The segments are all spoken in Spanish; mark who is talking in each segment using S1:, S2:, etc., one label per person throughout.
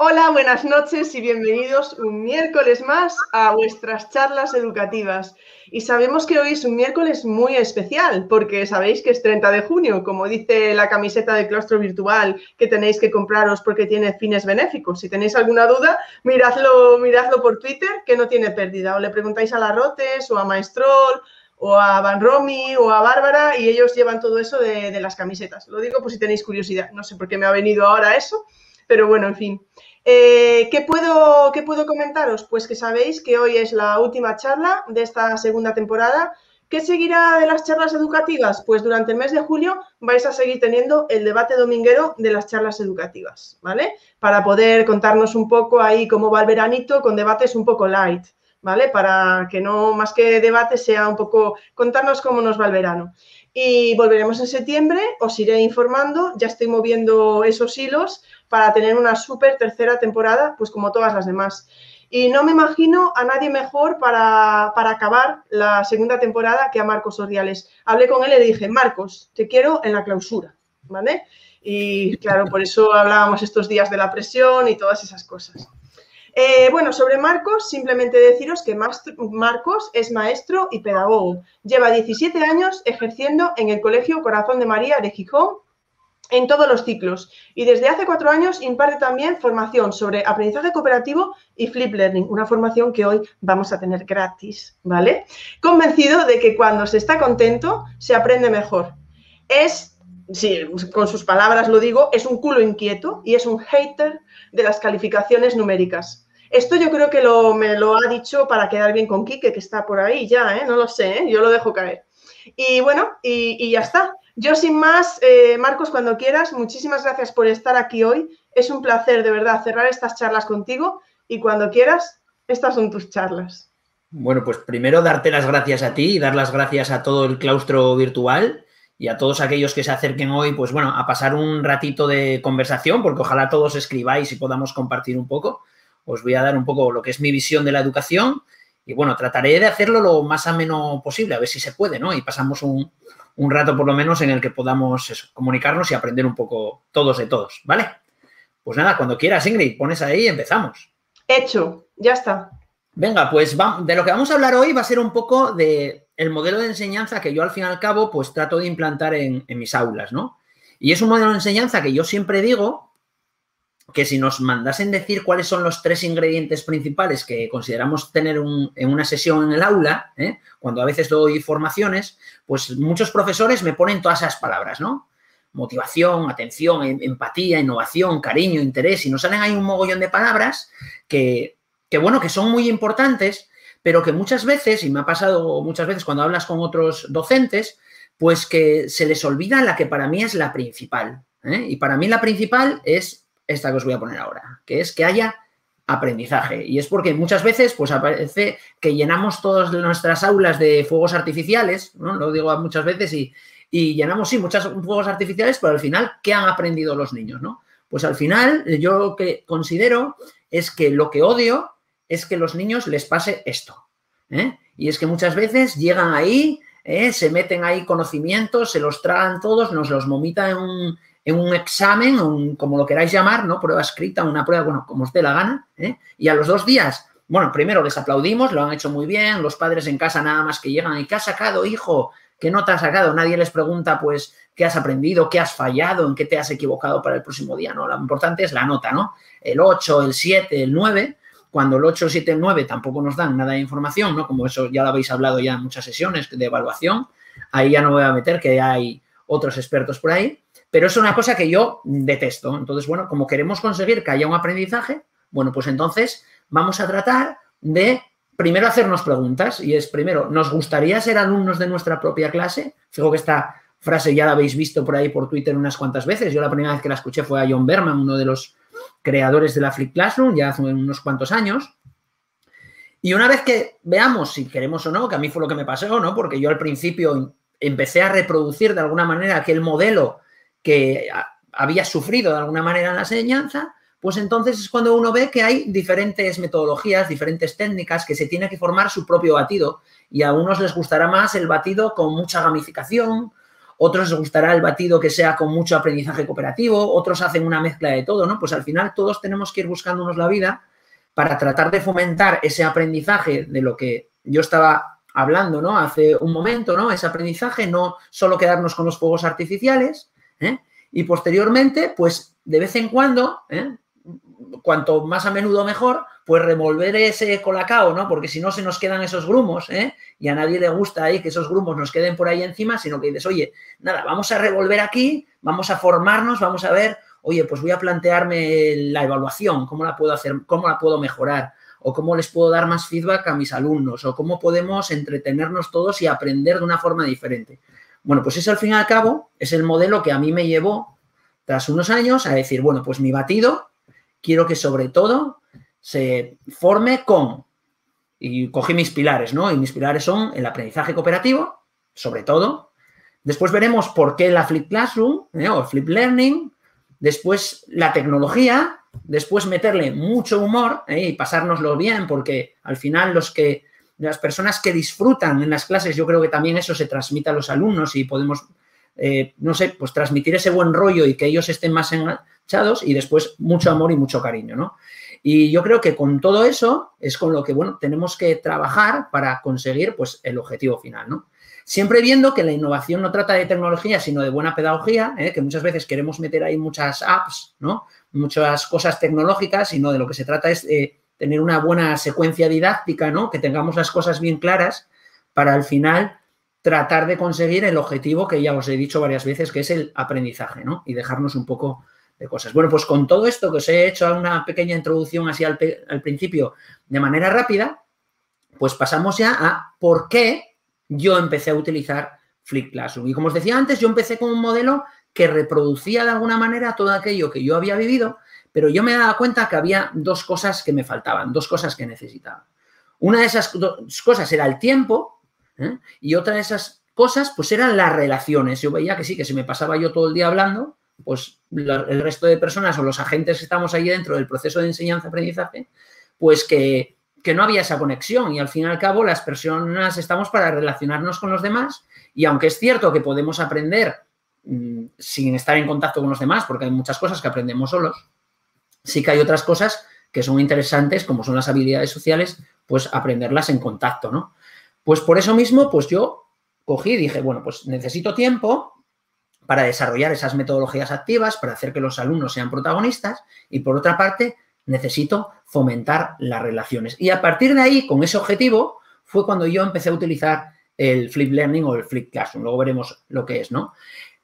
S1: Hola, buenas noches y bienvenidos un miércoles más a vuestras charlas educativas. Y sabemos que hoy es un miércoles muy especial porque sabéis que es 30 de junio, como dice la camiseta de claustro virtual que tenéis que compraros porque tiene fines benéficos. Si tenéis alguna duda, miradlo, miradlo por Twitter que no tiene pérdida. O le preguntáis a la Rotes o a Maestrol o a Van Romy o a Bárbara y ellos llevan todo eso de, de las camisetas. Lo digo por si tenéis curiosidad. No sé por qué me ha venido ahora eso, pero bueno, en fin. Eh, ¿qué, puedo, ¿Qué puedo comentaros? Pues que sabéis que hoy es la última charla de esta segunda temporada. ¿Qué seguirá de las charlas educativas? Pues durante el mes de julio vais a seguir teniendo el debate dominguero de las charlas educativas, ¿vale? Para poder contarnos un poco ahí cómo va el veranito con debates un poco light, ¿vale? Para que no más que debate sea un poco contarnos cómo nos va el verano. Y volveremos en septiembre, os iré informando, ya estoy moviendo esos hilos para tener una súper tercera temporada, pues como todas las demás. Y no me imagino a nadie mejor para, para, acabar la segunda temporada que a Marcos Ordiales. Hablé con él y le dije, Marcos, te quiero en la clausura, ¿vale? Y claro, por eso hablábamos estos días de la presión y todas esas cosas. Eh, bueno, sobre Marcos, simplemente deciros que Marcos es maestro y pedagogo. Lleva 17 años ejerciendo en el Colegio Corazón de María de Gijón en todos los ciclos y desde hace cuatro años imparte también formación sobre aprendizaje cooperativo y flip learning, una formación que hoy vamos a tener gratis, ¿vale? Convencido de que cuando se está contento se aprende mejor. Es, sí, con sus palabras lo digo, es un culo inquieto y es un hater de las calificaciones numéricas. Esto yo creo que lo, me lo ha dicho para quedar bien con Quique, que está por ahí ya, ¿eh? no lo sé, ¿eh? yo lo dejo caer. Y bueno, y, y ya está. Yo sin más, eh, Marcos, cuando quieras, muchísimas gracias por estar aquí hoy. Es un placer, de verdad, cerrar estas charlas contigo y cuando quieras, estas son tus charlas.
S2: Bueno, pues primero darte las gracias a ti y dar las gracias a todo el claustro virtual y a todos aquellos que se acerquen hoy, pues bueno, a pasar un ratito de conversación, porque ojalá todos escribáis y podamos compartir un poco. Os voy a dar un poco lo que es mi visión de la educación y bueno, trataré de hacerlo lo más ameno posible, a ver si se puede, ¿no? Y pasamos un, un rato por lo menos en el que podamos comunicarnos y aprender un poco todos de todos, ¿vale? Pues nada, cuando quieras, Ingrid, pones ahí y empezamos.
S1: Hecho, ya está.
S2: Venga, pues de lo que vamos a hablar hoy va a ser un poco de el modelo de enseñanza que yo al fin y al cabo pues trato de implantar en, en mis aulas, ¿no? Y es un modelo de enseñanza que yo siempre digo que si nos mandasen decir cuáles son los tres ingredientes principales que consideramos tener en una sesión en el aula, ¿eh? cuando a veces doy formaciones, pues muchos profesores me ponen todas esas palabras, ¿no? Motivación, atención, em, empatía, innovación, cariño, interés, y nos salen ahí un mogollón de palabras que, que, bueno, que son muy importantes, pero que muchas veces, y me ha pasado muchas veces cuando hablas con otros docentes, pues que se les olvida la que para mí es la principal. ¿eh? Y para mí la principal es esta que os voy a poner ahora, que es que haya aprendizaje. Y es porque muchas veces pues aparece que llenamos todas nuestras aulas de fuegos artificiales, ¿no? Lo digo muchas veces y, y llenamos, sí, muchos fuegos artificiales, pero al final, ¿qué han aprendido los niños, no? Pues al final, yo lo que considero es que lo que odio es que los niños les pase esto. ¿eh? Y es que muchas veces llegan ahí, ¿eh? se meten ahí conocimientos, se los tragan todos, nos los vomitan en un, en un examen, como lo queráis llamar, ¿no? Prueba escrita, una prueba, bueno, como os dé la gana, ¿eh? Y a los dos días, bueno, primero les aplaudimos, lo han hecho muy bien, los padres en casa nada más que llegan y ¿qué has sacado, hijo? ¿Qué nota has sacado? Nadie les pregunta, pues, qué has aprendido, qué has fallado, en qué te has equivocado para el próximo día, ¿no? Lo importante es la nota, ¿no? El 8, el 7, el 9, cuando el 8, el 7, el 9 tampoco nos dan nada de información, ¿no? Como eso ya lo habéis hablado ya en muchas sesiones de evaluación, ahí ya no voy a meter que hay otros expertos por ahí, pero es una cosa que yo detesto. Entonces, bueno, como queremos conseguir que haya un aprendizaje, bueno, pues entonces vamos a tratar de primero hacernos preguntas y es primero, ¿nos gustaría ser alumnos de nuestra propia clase? Fijo que está frase ya la habéis visto por ahí por Twitter unas cuantas veces. Yo la primera vez que la escuché fue a John Berman, uno de los creadores de la Flip Classroom, ya hace unos cuantos años. Y una vez que veamos si queremos o no, que a mí fue lo que me pasó, ¿no? Porque yo al principio empecé a reproducir de alguna manera aquel modelo que había sufrido de alguna manera en la enseñanza, pues entonces es cuando uno ve que hay diferentes metodologías, diferentes técnicas, que se tiene que formar su propio batido. Y a unos les gustará más el batido con mucha gamificación, otros les gustará el batido que sea con mucho aprendizaje cooperativo, otros hacen una mezcla de todo, ¿no? Pues al final todos tenemos que ir buscándonos la vida para tratar de fomentar ese aprendizaje de lo que yo estaba hablando, ¿no? Hace un momento, ¿no? Ese aprendizaje, no solo quedarnos con los fuegos artificiales, ¿eh? Y posteriormente, pues de vez en cuando, ¿eh? cuanto más a menudo mejor, pues revolver ese colacao, ¿no? Porque si no se nos quedan esos grumos, ¿eh? Y a nadie le gusta ahí que esos grumos nos queden por ahí encima, sino que dices, oye, nada, vamos a revolver aquí, vamos a formarnos, vamos a ver, oye, pues voy a plantearme la evaluación, cómo la puedo hacer, cómo la puedo mejorar, o cómo les puedo dar más feedback a mis alumnos, o cómo podemos entretenernos todos y aprender de una forma diferente. Bueno, pues ese al fin y al cabo es el modelo que a mí me llevó tras unos años a decir, bueno, pues mi batido quiero que sobre todo se forme con, y cogí mis pilares, ¿no? Y mis pilares son el aprendizaje cooperativo, sobre todo. Después veremos por qué la Flip Classroom ¿eh? o Flip Learning. Después la tecnología. Después meterle mucho humor ¿eh? y pasárnoslo bien, porque al final los que las personas que disfrutan en las clases, yo creo que también eso se transmite a los alumnos y podemos, eh, no sé, pues transmitir ese buen rollo y que ellos estén más enganchados y después mucho amor y mucho cariño, ¿no? Y yo creo que con todo eso es con lo que, bueno, tenemos que trabajar para conseguir, pues, el objetivo final, ¿no? Siempre viendo que la innovación no trata de tecnología, sino de buena pedagogía, ¿eh? que muchas veces queremos meter ahí muchas apps, ¿no? Muchas cosas tecnológicas, sino de lo que se trata es de tener una buena secuencia didáctica, ¿no? Que tengamos las cosas bien claras para al final tratar de conseguir el objetivo que ya os he dicho varias veces, que es el aprendizaje, ¿no? Y dejarnos un poco de cosas. Bueno, pues con todo esto que os he hecho una pequeña introducción así al, principio de manera rápida, pues pasamos ya a por qué yo empecé a utilizar Flip Classroom. Y como os decía antes, yo empecé con un modelo que reproducía de alguna manera todo aquello que yo había vivido, pero yo me daba cuenta que había dos cosas que me faltaban, dos cosas que necesitaba. Una de esas dos cosas era el tiempo ¿eh? y otra de esas cosas pues eran las relaciones. Yo veía que sí, que si me pasaba yo todo el día hablando, pues el resto de personas o los agentes que estamos ahí dentro del proceso de enseñanza-aprendizaje, pues que, que no había esa conexión y al fin y al cabo las personas estamos para relacionarnos con los demás y aunque es cierto que podemos aprender mm, sin estar en contacto con los demás, porque hay muchas cosas que aprendemos solos, sí que hay otras cosas que son interesantes, como son las habilidades sociales, pues aprenderlas en contacto, ¿no? Pues por eso mismo, pues yo cogí y dije, bueno, pues necesito tiempo para desarrollar esas metodologías activas, para hacer que los alumnos sean protagonistas y por otra parte, necesito fomentar las relaciones. Y a partir de ahí, con ese objetivo, fue cuando yo empecé a utilizar el Flip Learning o el Flip Classroom. Luego veremos lo que es, ¿no?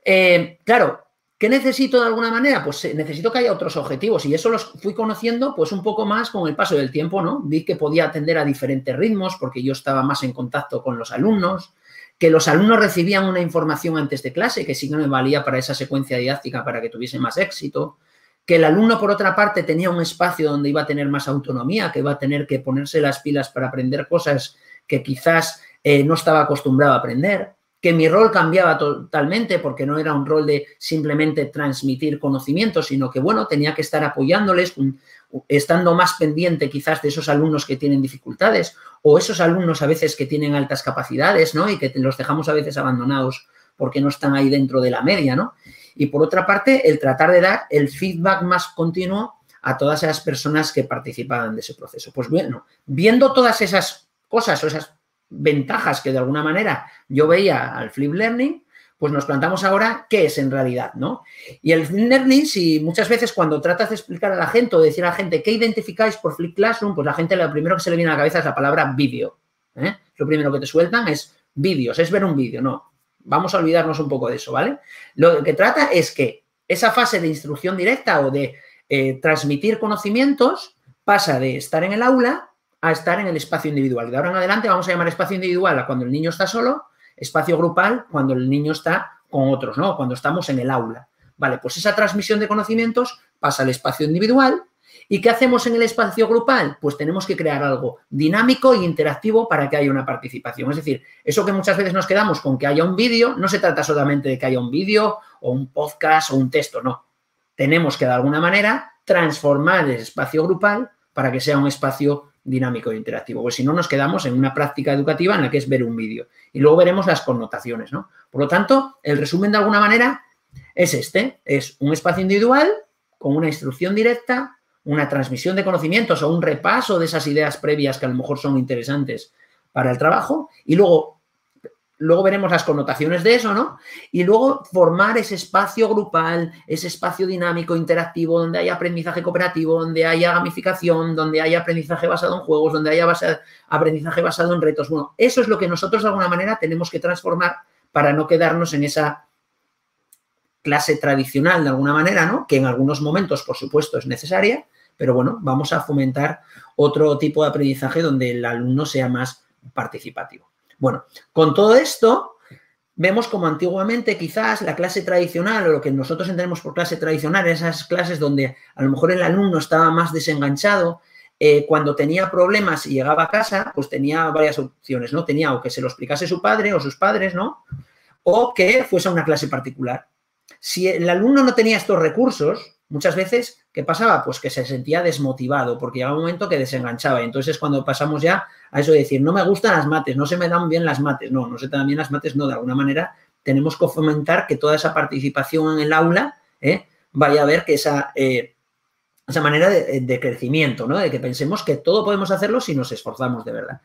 S2: Eh, claro, ¿Qué necesito de alguna manera? Pues eh, necesito que haya otros objetivos y eso los fui conociendo pues un poco más con el paso del tiempo, ¿no? Vi que podía atender a diferentes ritmos porque yo estaba más en contacto con los alumnos, que los alumnos recibían una información antes de clase que sí que me valía para esa secuencia didáctica para que tuviese más éxito, que el alumno por otra parte tenía un espacio donde iba a tener más autonomía, que iba a tener que ponerse las pilas para aprender cosas que quizás eh, no estaba acostumbrado a aprender que mi rol cambiaba totalmente porque no era un rol de simplemente transmitir conocimiento, sino que, bueno, tenía que estar apoyándoles, estando más pendiente quizás de esos alumnos que tienen dificultades o esos alumnos a veces que tienen altas capacidades, ¿no? Y que los dejamos a veces abandonados porque no están ahí dentro de la media, ¿no? Y por otra parte, el tratar de dar el feedback más continuo a todas esas personas que participaban de ese proceso. Pues bueno, viendo todas esas cosas o esas ventajas que de alguna manera yo veía al flip learning, pues nos plantamos ahora qué es en realidad, ¿no? Y el flip learning, si muchas veces cuando tratas de explicar a la gente o decir a la gente qué identificáis por flip classroom, pues la gente lo primero que se le viene a la cabeza es la palabra vídeo. ¿eh? Lo primero que te sueltan es vídeos, es ver un vídeo, no. Vamos a olvidarnos un poco de eso, ¿vale? Lo que trata es que esa fase de instrucción directa o de eh, transmitir conocimientos pasa de estar en el aula a estar en el espacio individual. De ahora en adelante vamos a llamar espacio individual a cuando el niño está solo, espacio grupal cuando el niño está con otros, ¿no? Cuando estamos en el aula. Vale, pues esa transmisión de conocimientos pasa al espacio individual. ¿Y qué hacemos en el espacio grupal? Pues tenemos que crear algo dinámico e interactivo para que haya una participación. Es decir, eso que muchas veces nos quedamos con que haya un vídeo, no se trata solamente de que haya un vídeo o un podcast o un texto, no. Tenemos que de alguna manera transformar el espacio grupal para que sea un espacio dinámico e interactivo. Pues si no, nos quedamos en una práctica educativa en la que es ver un vídeo. Y luego veremos las connotaciones, ¿no? Por lo tanto, el resumen de alguna manera es este. Es un espacio individual con una instrucción directa, una transmisión de conocimientos o un repaso de esas ideas previas que a lo mejor son interesantes para el trabajo y luego luego veremos las connotaciones de eso, ¿no? Y luego formar ese espacio grupal, ese espacio dinámico, interactivo, donde haya aprendizaje cooperativo, donde haya gamificación, donde haya aprendizaje basado en juegos, donde haya aprendizaje basado en retos. Bueno, eso es lo que nosotros de alguna manera tenemos que transformar para no quedarnos en esa clase tradicional de alguna manera, ¿no? Que en algunos momentos, por supuesto, es necesaria, pero bueno, vamos a fomentar otro tipo de aprendizaje donde el alumno sea más participativo. Bueno, con todo esto, vemos como antiguamente quizás la clase tradicional o lo que nosotros entendemos por clase tradicional, esas clases donde a lo mejor el alumno estaba más desenganchado, eh, cuando tenía problemas y llegaba a casa, pues tenía varias opciones, ¿no? Tenía o que se lo explicase su padre o sus padres, ¿no? O que fuese a una clase particular. Si el alumno no tenía estos recursos, Muchas veces, ¿qué pasaba? Pues que se sentía desmotivado porque llegaba un momento que desenganchaba. Y entonces cuando pasamos ya a eso de decir, no me gustan las mates, no se me dan bien las mates. No, no se te dan bien las mates, no. De alguna manera tenemos que fomentar que toda esa participación en el aula ¿eh? vaya a ver que esa, eh, esa manera de, crecimiento, ¿no? De que pensemos que todo podemos hacerlo si nos esforzamos de verdad.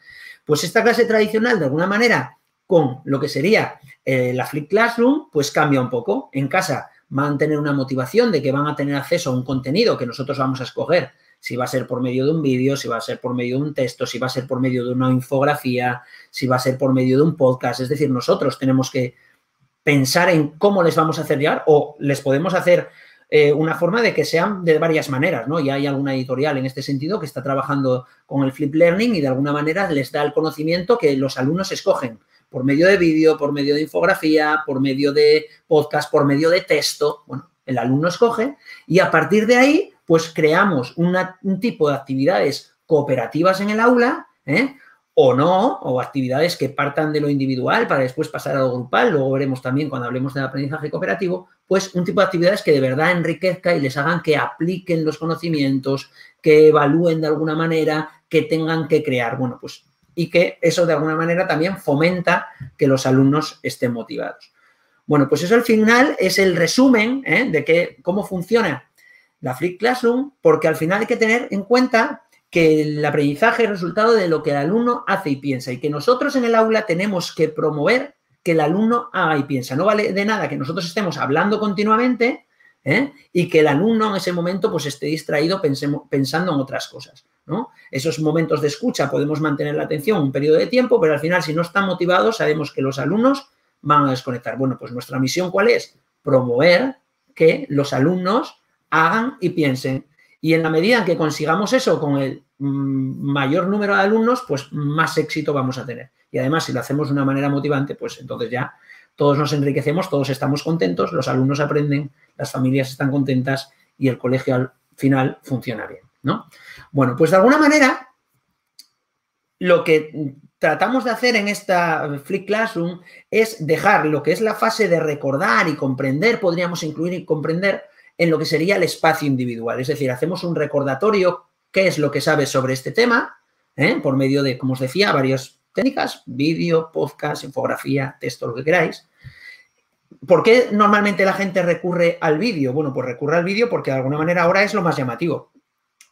S2: Pues esta clase tradicional, de alguna manera, con lo que sería eh, la Flip Classroom, pues cambia un poco. En casa van a tener una motivación de que van a tener acceso a un contenido que nosotros vamos a escoger, si va a ser por medio de un vídeo, si va a ser por medio de un texto, si va a ser por medio de una infografía, si va a ser por medio de un podcast. Es decir, nosotros tenemos que pensar en cómo les vamos a hacer llegar o les podemos hacer eh, una forma de que sean de varias maneras, ¿no? Ya hay alguna editorial en este sentido que está trabajando con el Flip Learning y de alguna manera les da el conocimiento que los alumnos escogen por medio de vídeo, por medio de infografía, por medio de podcast, por medio de texto. Bueno, el alumno escoge y a partir de ahí, pues creamos un tipo de actividades cooperativas en el aula, ¿eh? o no, o actividades que partan de lo individual para después pasar a lo grupal, luego veremos también cuando hablemos del aprendizaje cooperativo, pues un tipo de actividades que de verdad enriquezca y les hagan que apliquen los conocimientos, que evalúen de alguna manera, que tengan que crear. Bueno, pues y que eso de alguna manera también fomenta que los alumnos estén motivados. Bueno, pues eso al final es el resumen ¿eh? de que, cómo funciona la Flip Classroom, porque al final hay que tener en cuenta que el aprendizaje es resultado de lo que el alumno hace y piensa y que nosotros en el aula tenemos que promover que el alumno haga y piensa. No vale de nada que nosotros estemos hablando continuamente ¿eh? y que el alumno en ese momento pues esté distraído pensando en otras cosas. Esos momentos de escucha podemos mantener la atención un periodo de tiempo, pero al final si no están motivados sabemos que los alumnos van a desconectar. Bueno, pues nuestra misión cuál es? Promover que los alumnos hagan y piensen. Y en la medida en que consigamos eso con el mm, mayor número de alumnos, pues más éxito vamos a tener. Y además, si lo hacemos de una manera motivante, pues entonces ya todos nos enriquecemos, todos estamos contentos, los alumnos aprenden, las familias están contentas y el colegio al final funciona bien. ¿no? Bueno, pues de alguna manera, lo que tratamos de hacer en esta Flip Classroom es dejar lo que es la fase de recordar y comprender, podríamos incluir y comprender en lo que sería el espacio individual. Es decir, hacemos un recordatorio, qué es lo que sabes sobre este tema, ¿eh? por medio de, como os decía, varias técnicas, vídeo, podcast, infografía, texto, lo que queráis. ¿Por qué normalmente la gente recurre al vídeo? Bueno, pues recurre al vídeo porque de alguna manera ahora es lo más llamativo.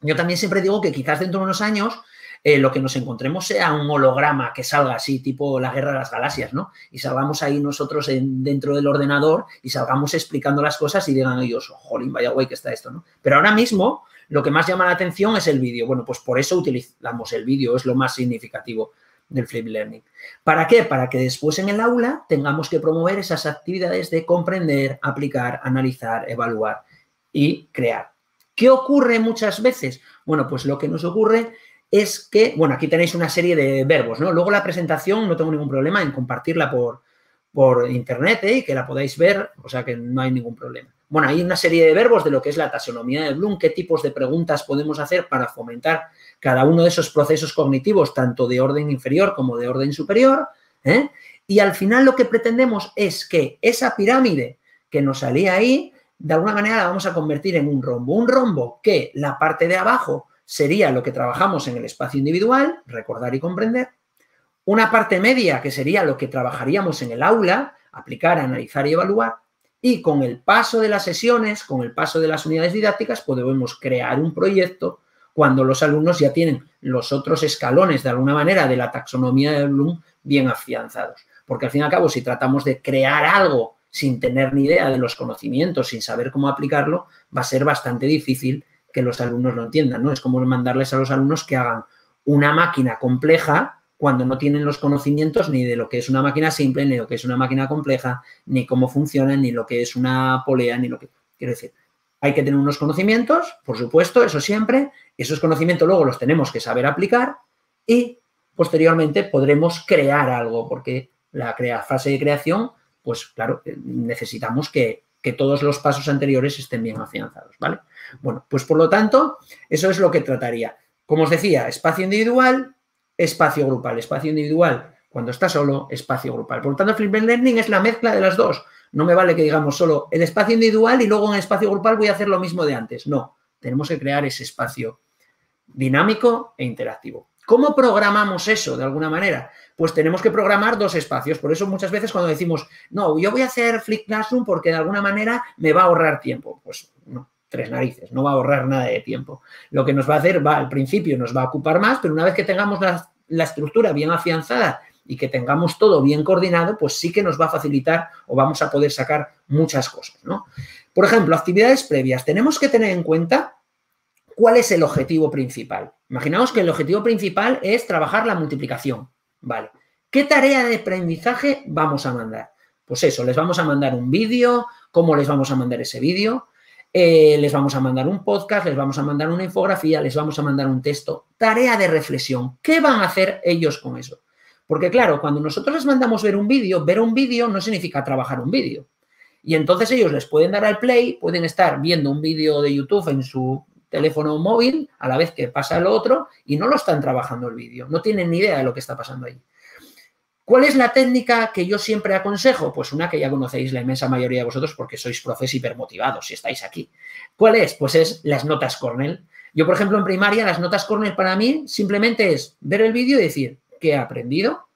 S2: Yo también siempre digo que quizás dentro de unos años eh, lo que nos encontremos sea un holograma que salga así, tipo la guerra de las galaxias, ¿no? Y salgamos ahí nosotros dentro del ordenador y salgamos explicando las cosas y digan ellos, jolín, vaya guay que está esto, ¿no? Pero ahora mismo lo que más llama la atención es el vídeo. Bueno, pues por eso utilizamos el vídeo, es lo más significativo del Flip Learning. ¿Para qué? Para que después en el aula tengamos que promover esas actividades de comprender, aplicar, analizar, evaluar y crear. ¿Qué ocurre muchas veces? Bueno, pues lo que nos ocurre es que, bueno, aquí tenéis una serie de verbos, ¿no? Luego la presentación no tengo ningún problema en compartirla por, por internet ¿eh? y que la podáis ver, o sea que no hay ningún problema. Bueno, hay una serie de verbos de lo que es la taxonomía de Bloom, qué tipos de preguntas podemos hacer para fomentar cada uno de esos procesos cognitivos, tanto de orden inferior como de orden superior. ¿eh? Y al final lo que pretendemos es que esa pirámide que nos salía ahí, de alguna manera la vamos a convertir en un rombo. Un rombo que la parte de abajo sería lo que trabajamos en el espacio individual, recordar y comprender. Una parte media que sería lo que trabajaríamos en el aula, aplicar, analizar y evaluar. Y con el paso de las sesiones, con el paso de las unidades didácticas, podemos crear un proyecto cuando los alumnos ya tienen los otros escalones, de alguna manera, de la taxonomía de Bloom bien afianzados. Porque al fin y al cabo, si tratamos de crear algo sin tener ni idea de los conocimientos, sin saber cómo aplicarlo, va a ser bastante difícil que los alumnos lo entiendan, ¿no? Es como mandarles a los alumnos que hagan una máquina compleja cuando no tienen los conocimientos ni de lo que es una máquina simple, ni lo que es una máquina compleja, ni cómo funciona, ni lo que es una polea, ni lo que... Quiero decir, hay que tener unos conocimientos, por supuesto, eso siempre. Esos conocimientos luego los tenemos que saber aplicar y posteriormente podremos crear algo, porque la fase de creación, pues claro, eh, necesitamos que, que todos los pasos anteriores estén bien afianzados, ¿vale? Bueno, pues por lo tanto, eso es lo que trataría. Como os decía, espacio individual, espacio grupal. Espacio individual cuando está solo, espacio grupal. Por lo tanto, Flipper Learning es la mezcla de las dos. No me vale que digamos solo el espacio individual y luego en el espacio grupal voy a hacer lo mismo de antes. No, tenemos que crear ese espacio dinámico e interactivo. ¿Cómo programamos eso de alguna manera? Pues tenemos que programar dos espacios. Por eso muchas veces cuando decimos, no, yo voy a hacer Flip Classroom porque de alguna manera me va a ahorrar tiempo. Pues no, tres narices, no va a ahorrar nada de tiempo. Lo que nos va a hacer, va al principio nos va a ocupar más, pero una vez que tengamos la estructura bien afianzada y que tengamos todo bien coordinado, pues sí que nos va a facilitar o vamos a poder sacar muchas cosas, ¿no? Por ejemplo, actividades previas. Tenemos que tener en cuenta cuál es el objetivo principal. Imaginaos que el objetivo principal es trabajar la multiplicación, ¿vale? ¿Qué tarea de aprendizaje vamos a mandar? Pues eso, les vamos a mandar un vídeo, ¿cómo les vamos a mandar ese vídeo? Eh, les vamos a mandar un podcast, les vamos a mandar una infografía, les vamos a mandar un texto. Tarea de reflexión. ¿Qué van a hacer ellos con eso? Porque claro, cuando nosotros les mandamos ver un vídeo, ver un vídeo no significa trabajar un vídeo. Y entonces ellos les pueden dar al play, pueden estar viendo un vídeo de YouTube en su teléfono móvil a la vez que pasa lo otro y no lo están trabajando el vídeo, no tienen ni idea de lo que está pasando ahí. ¿Cuál es la técnica que yo siempre aconsejo? Pues una que ya conocéis la inmensa mayoría de vosotros porque sois profes hipermotivados si estáis aquí. ¿Cuál es? Pues es las notas Cornell. Yo, por ejemplo, en primaria, las notas Cornell para mí simplemente es ver el vídeo y decir, qué he aprendido,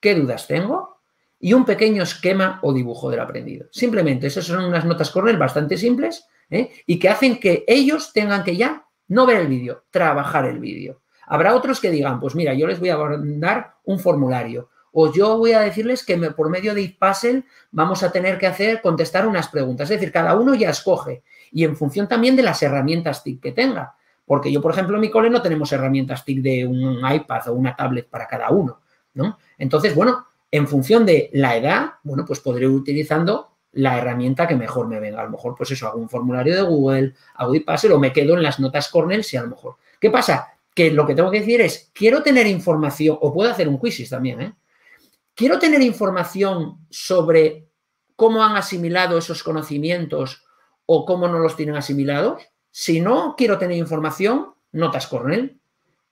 S2: qué dudas tengo y un pequeño esquema o dibujo del aprendido. Simplemente, esas son unas notas corner bastante simples ¿eh? y que hacen que ellos tengan que ya no ver el vídeo, trabajar el vídeo. Habrá otros que digan, pues mira, yo les voy a dar un formulario o yo voy a decirles que por medio de Puzzle vamos a tener que hacer, contestar unas preguntas. Es decir, cada uno ya escoge y en función también de las herramientas TIC que tenga. Porque yo, por ejemplo, en mi cole no tenemos herramientas TIC de un iPad o una tablet para cada uno, ¿no? Entonces, bueno, en función de la edad, bueno, pues podré ir utilizando la herramienta que mejor me venga. A lo mejor, pues eso, hago un formulario de Google, hago iPassel o me quedo en las notas Cornell si a lo mejor. ¿Qué pasa? Que lo que tengo que decir es, quiero tener información, o puedo hacer un quizzes también, ¿eh? Quiero tener información sobre cómo han asimilado esos conocimientos o cómo no los tienen asimilados. Si no quiero tener información, notas Cornell.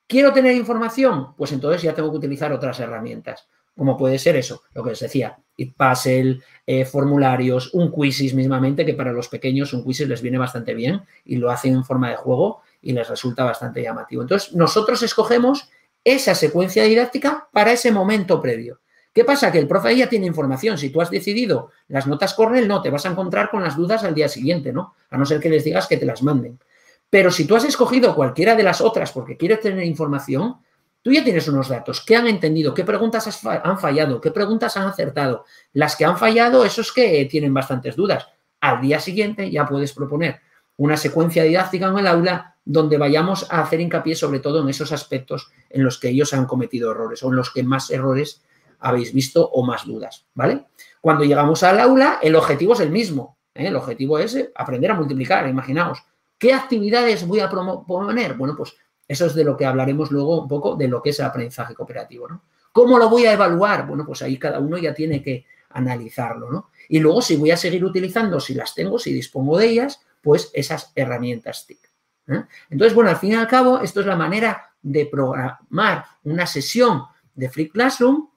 S2: ¿Quiero tener información? Pues entonces ya tengo que utilizar otras herramientas, como puede ser eso, lo que les decía, Puzzle, eh, formularios, un quizzes mismamente, que para los pequeños un quizzes les viene bastante bien y lo hacen en forma de juego y les resulta bastante llamativo. Entonces, nosotros escogemos esa secuencia didáctica para ese momento previo. ¿Qué pasa? Que el profe ya tiene información. Si tú has decidido las notas Cornell, no, te vas a encontrar con las dudas al día siguiente, ¿no? A no ser que les digas que te las manden. Pero si tú has escogido cualquiera de las otras porque quieres tener información, tú ya tienes unos datos. ¿Qué han entendido? ¿Qué preguntas han fallado? ¿Qué preguntas han acertado? Las que han fallado, esos que tienen bastantes dudas. Al día siguiente ya puedes proponer una secuencia didáctica en el aula donde vayamos a hacer hincapié sobre todo en esos aspectos en los que ellos han cometido errores o en los que más errores habéis visto o más dudas, ¿vale? Cuando llegamos al aula, el objetivo es el mismo. ¿eh? El objetivo es eh, aprender a multiplicar, imaginaos. ¿Qué actividades voy a proponer? Bueno, pues eso es de lo que hablaremos luego un poco de lo que es el aprendizaje cooperativo, ¿no? ¿Cómo lo voy a evaluar? Bueno, pues ahí cada uno ya tiene que analizarlo, ¿no? Y luego si voy a seguir utilizando, si las tengo, si dispongo de ellas, pues esas herramientas TIC. ¿eh? Entonces, bueno, al fin y al cabo, esto es la manera de programar una sesión de Free Classroom,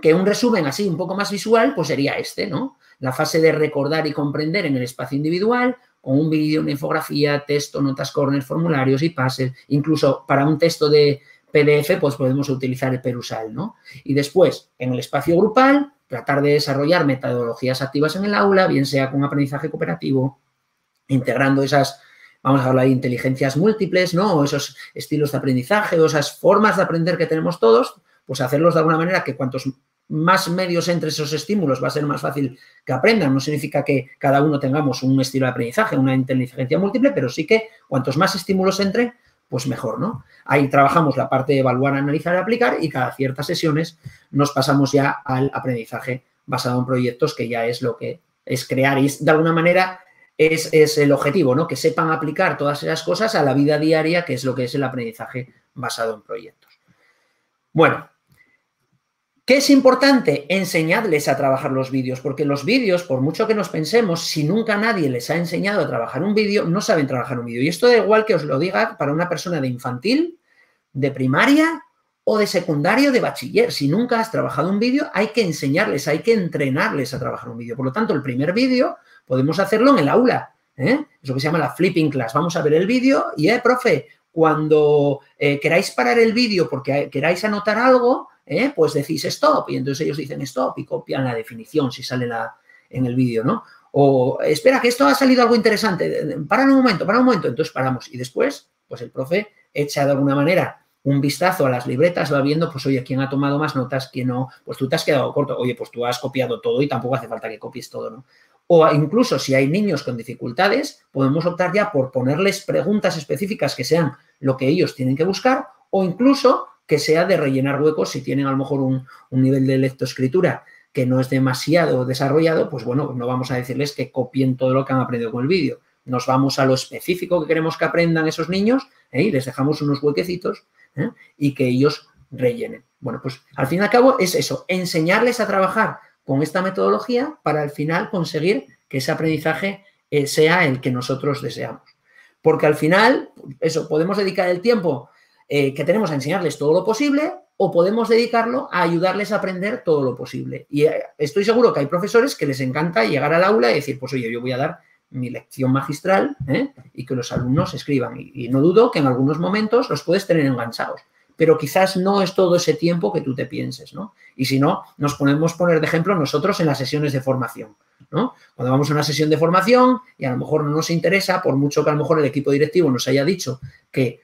S2: que un resumen así un poco más visual, pues sería este, ¿no? La fase de recordar y comprender en el espacio individual, con un vídeo, una infografía, texto, notas corner, formularios y pases, incluso para un texto de PDF, pues podemos utilizar el Perusal, ¿no? Y después, en el espacio grupal, tratar de desarrollar metodologías activas en el aula, bien sea con aprendizaje cooperativo, integrando esas, vamos a hablar de inteligencias múltiples, ¿no? O esos estilos de aprendizaje o esas formas de aprender que tenemos todos, pues hacerlos de alguna manera que cuantos más medios entre esos estímulos va a ser más fácil que aprendan. No significa que cada uno tengamos un estilo de aprendizaje, una inteligencia múltiple, pero sí que cuantos más estímulos entren, pues mejor, ¿no? Ahí trabajamos la parte de evaluar, analizar y aplicar y cada ciertas sesiones nos pasamos ya al aprendizaje basado en proyectos, que ya es lo que es crear y de alguna manera es, es, el objetivo, ¿no? Que sepan aplicar todas esas cosas a la vida diaria, que es lo que es el aprendizaje basado en proyectos. Bueno, ¿Qué es importante? Enseñarles a trabajar los vídeos, porque los vídeos, por mucho que nos pensemos, si nunca nadie les ha enseñado a trabajar un vídeo, no saben trabajar un vídeo. Y esto da igual que os lo diga para una persona de infantil, de primaria o de secundario, de bachiller. Si nunca has trabajado un vídeo, hay que enseñarles, hay que entrenarles a trabajar un vídeo. Por lo tanto, el primer vídeo podemos hacerlo en el aula. ¿eh? Es lo que se llama la flipping class. Vamos a ver el vídeo y, eh, profe, cuando eh, queráis parar el vídeo porque queráis anotar algo, ¿eh? pues decís stop y entonces ellos dicen stop y copian la definición si sale la, en el vídeo, ¿no? O espera, que esto ha salido algo interesante, para un momento, para un momento, entonces paramos y después, pues el profe echa de alguna manera un vistazo a las libretas, va viendo, pues oye, quién ha tomado más notas, quién no, pues tú te has quedado corto, oye, pues tú has copiado todo y tampoco hace falta que copies todo, ¿no? O incluso si hay niños con dificultades, podemos optar ya por ponerles preguntas específicas que sean lo que ellos tienen que buscar o incluso que sea de rellenar huecos si tienen a lo mejor un, nivel de lectoescritura que no es demasiado desarrollado, pues bueno, no vamos a decirles que copien todo lo que han aprendido con el vídeo. Nos vamos a lo específico que queremos que aprendan esos niños ¿eh? y les dejamos unos huequecitos ¿eh? y que ellos rellenen. Bueno, pues al fin y al cabo es eso, enseñarles a trabajar con esta metodología para al final conseguir que ese aprendizaje eh, sea el que nosotros deseamos. Porque al final, eso, podemos dedicar el tiempo eh, que tenemos a enseñarles todo lo posible o podemos dedicarlo a ayudarles a aprender todo lo posible. Y eh, estoy seguro que hay profesores que les encanta llegar al aula y decir, pues oye, yo voy a dar mi lección magistral ¿eh? y que los alumnos escriban. Y, no dudo que en algunos momentos los puedes tener enganchados, pero quizás no es todo ese tiempo que tú te pienses, ¿no? Y si no, nos podemos poner de ejemplo nosotros en las sesiones de formación, ¿no? Cuando vamos a una sesión de formación y a lo mejor no nos interesa, por mucho que a lo mejor el equipo directivo nos haya dicho que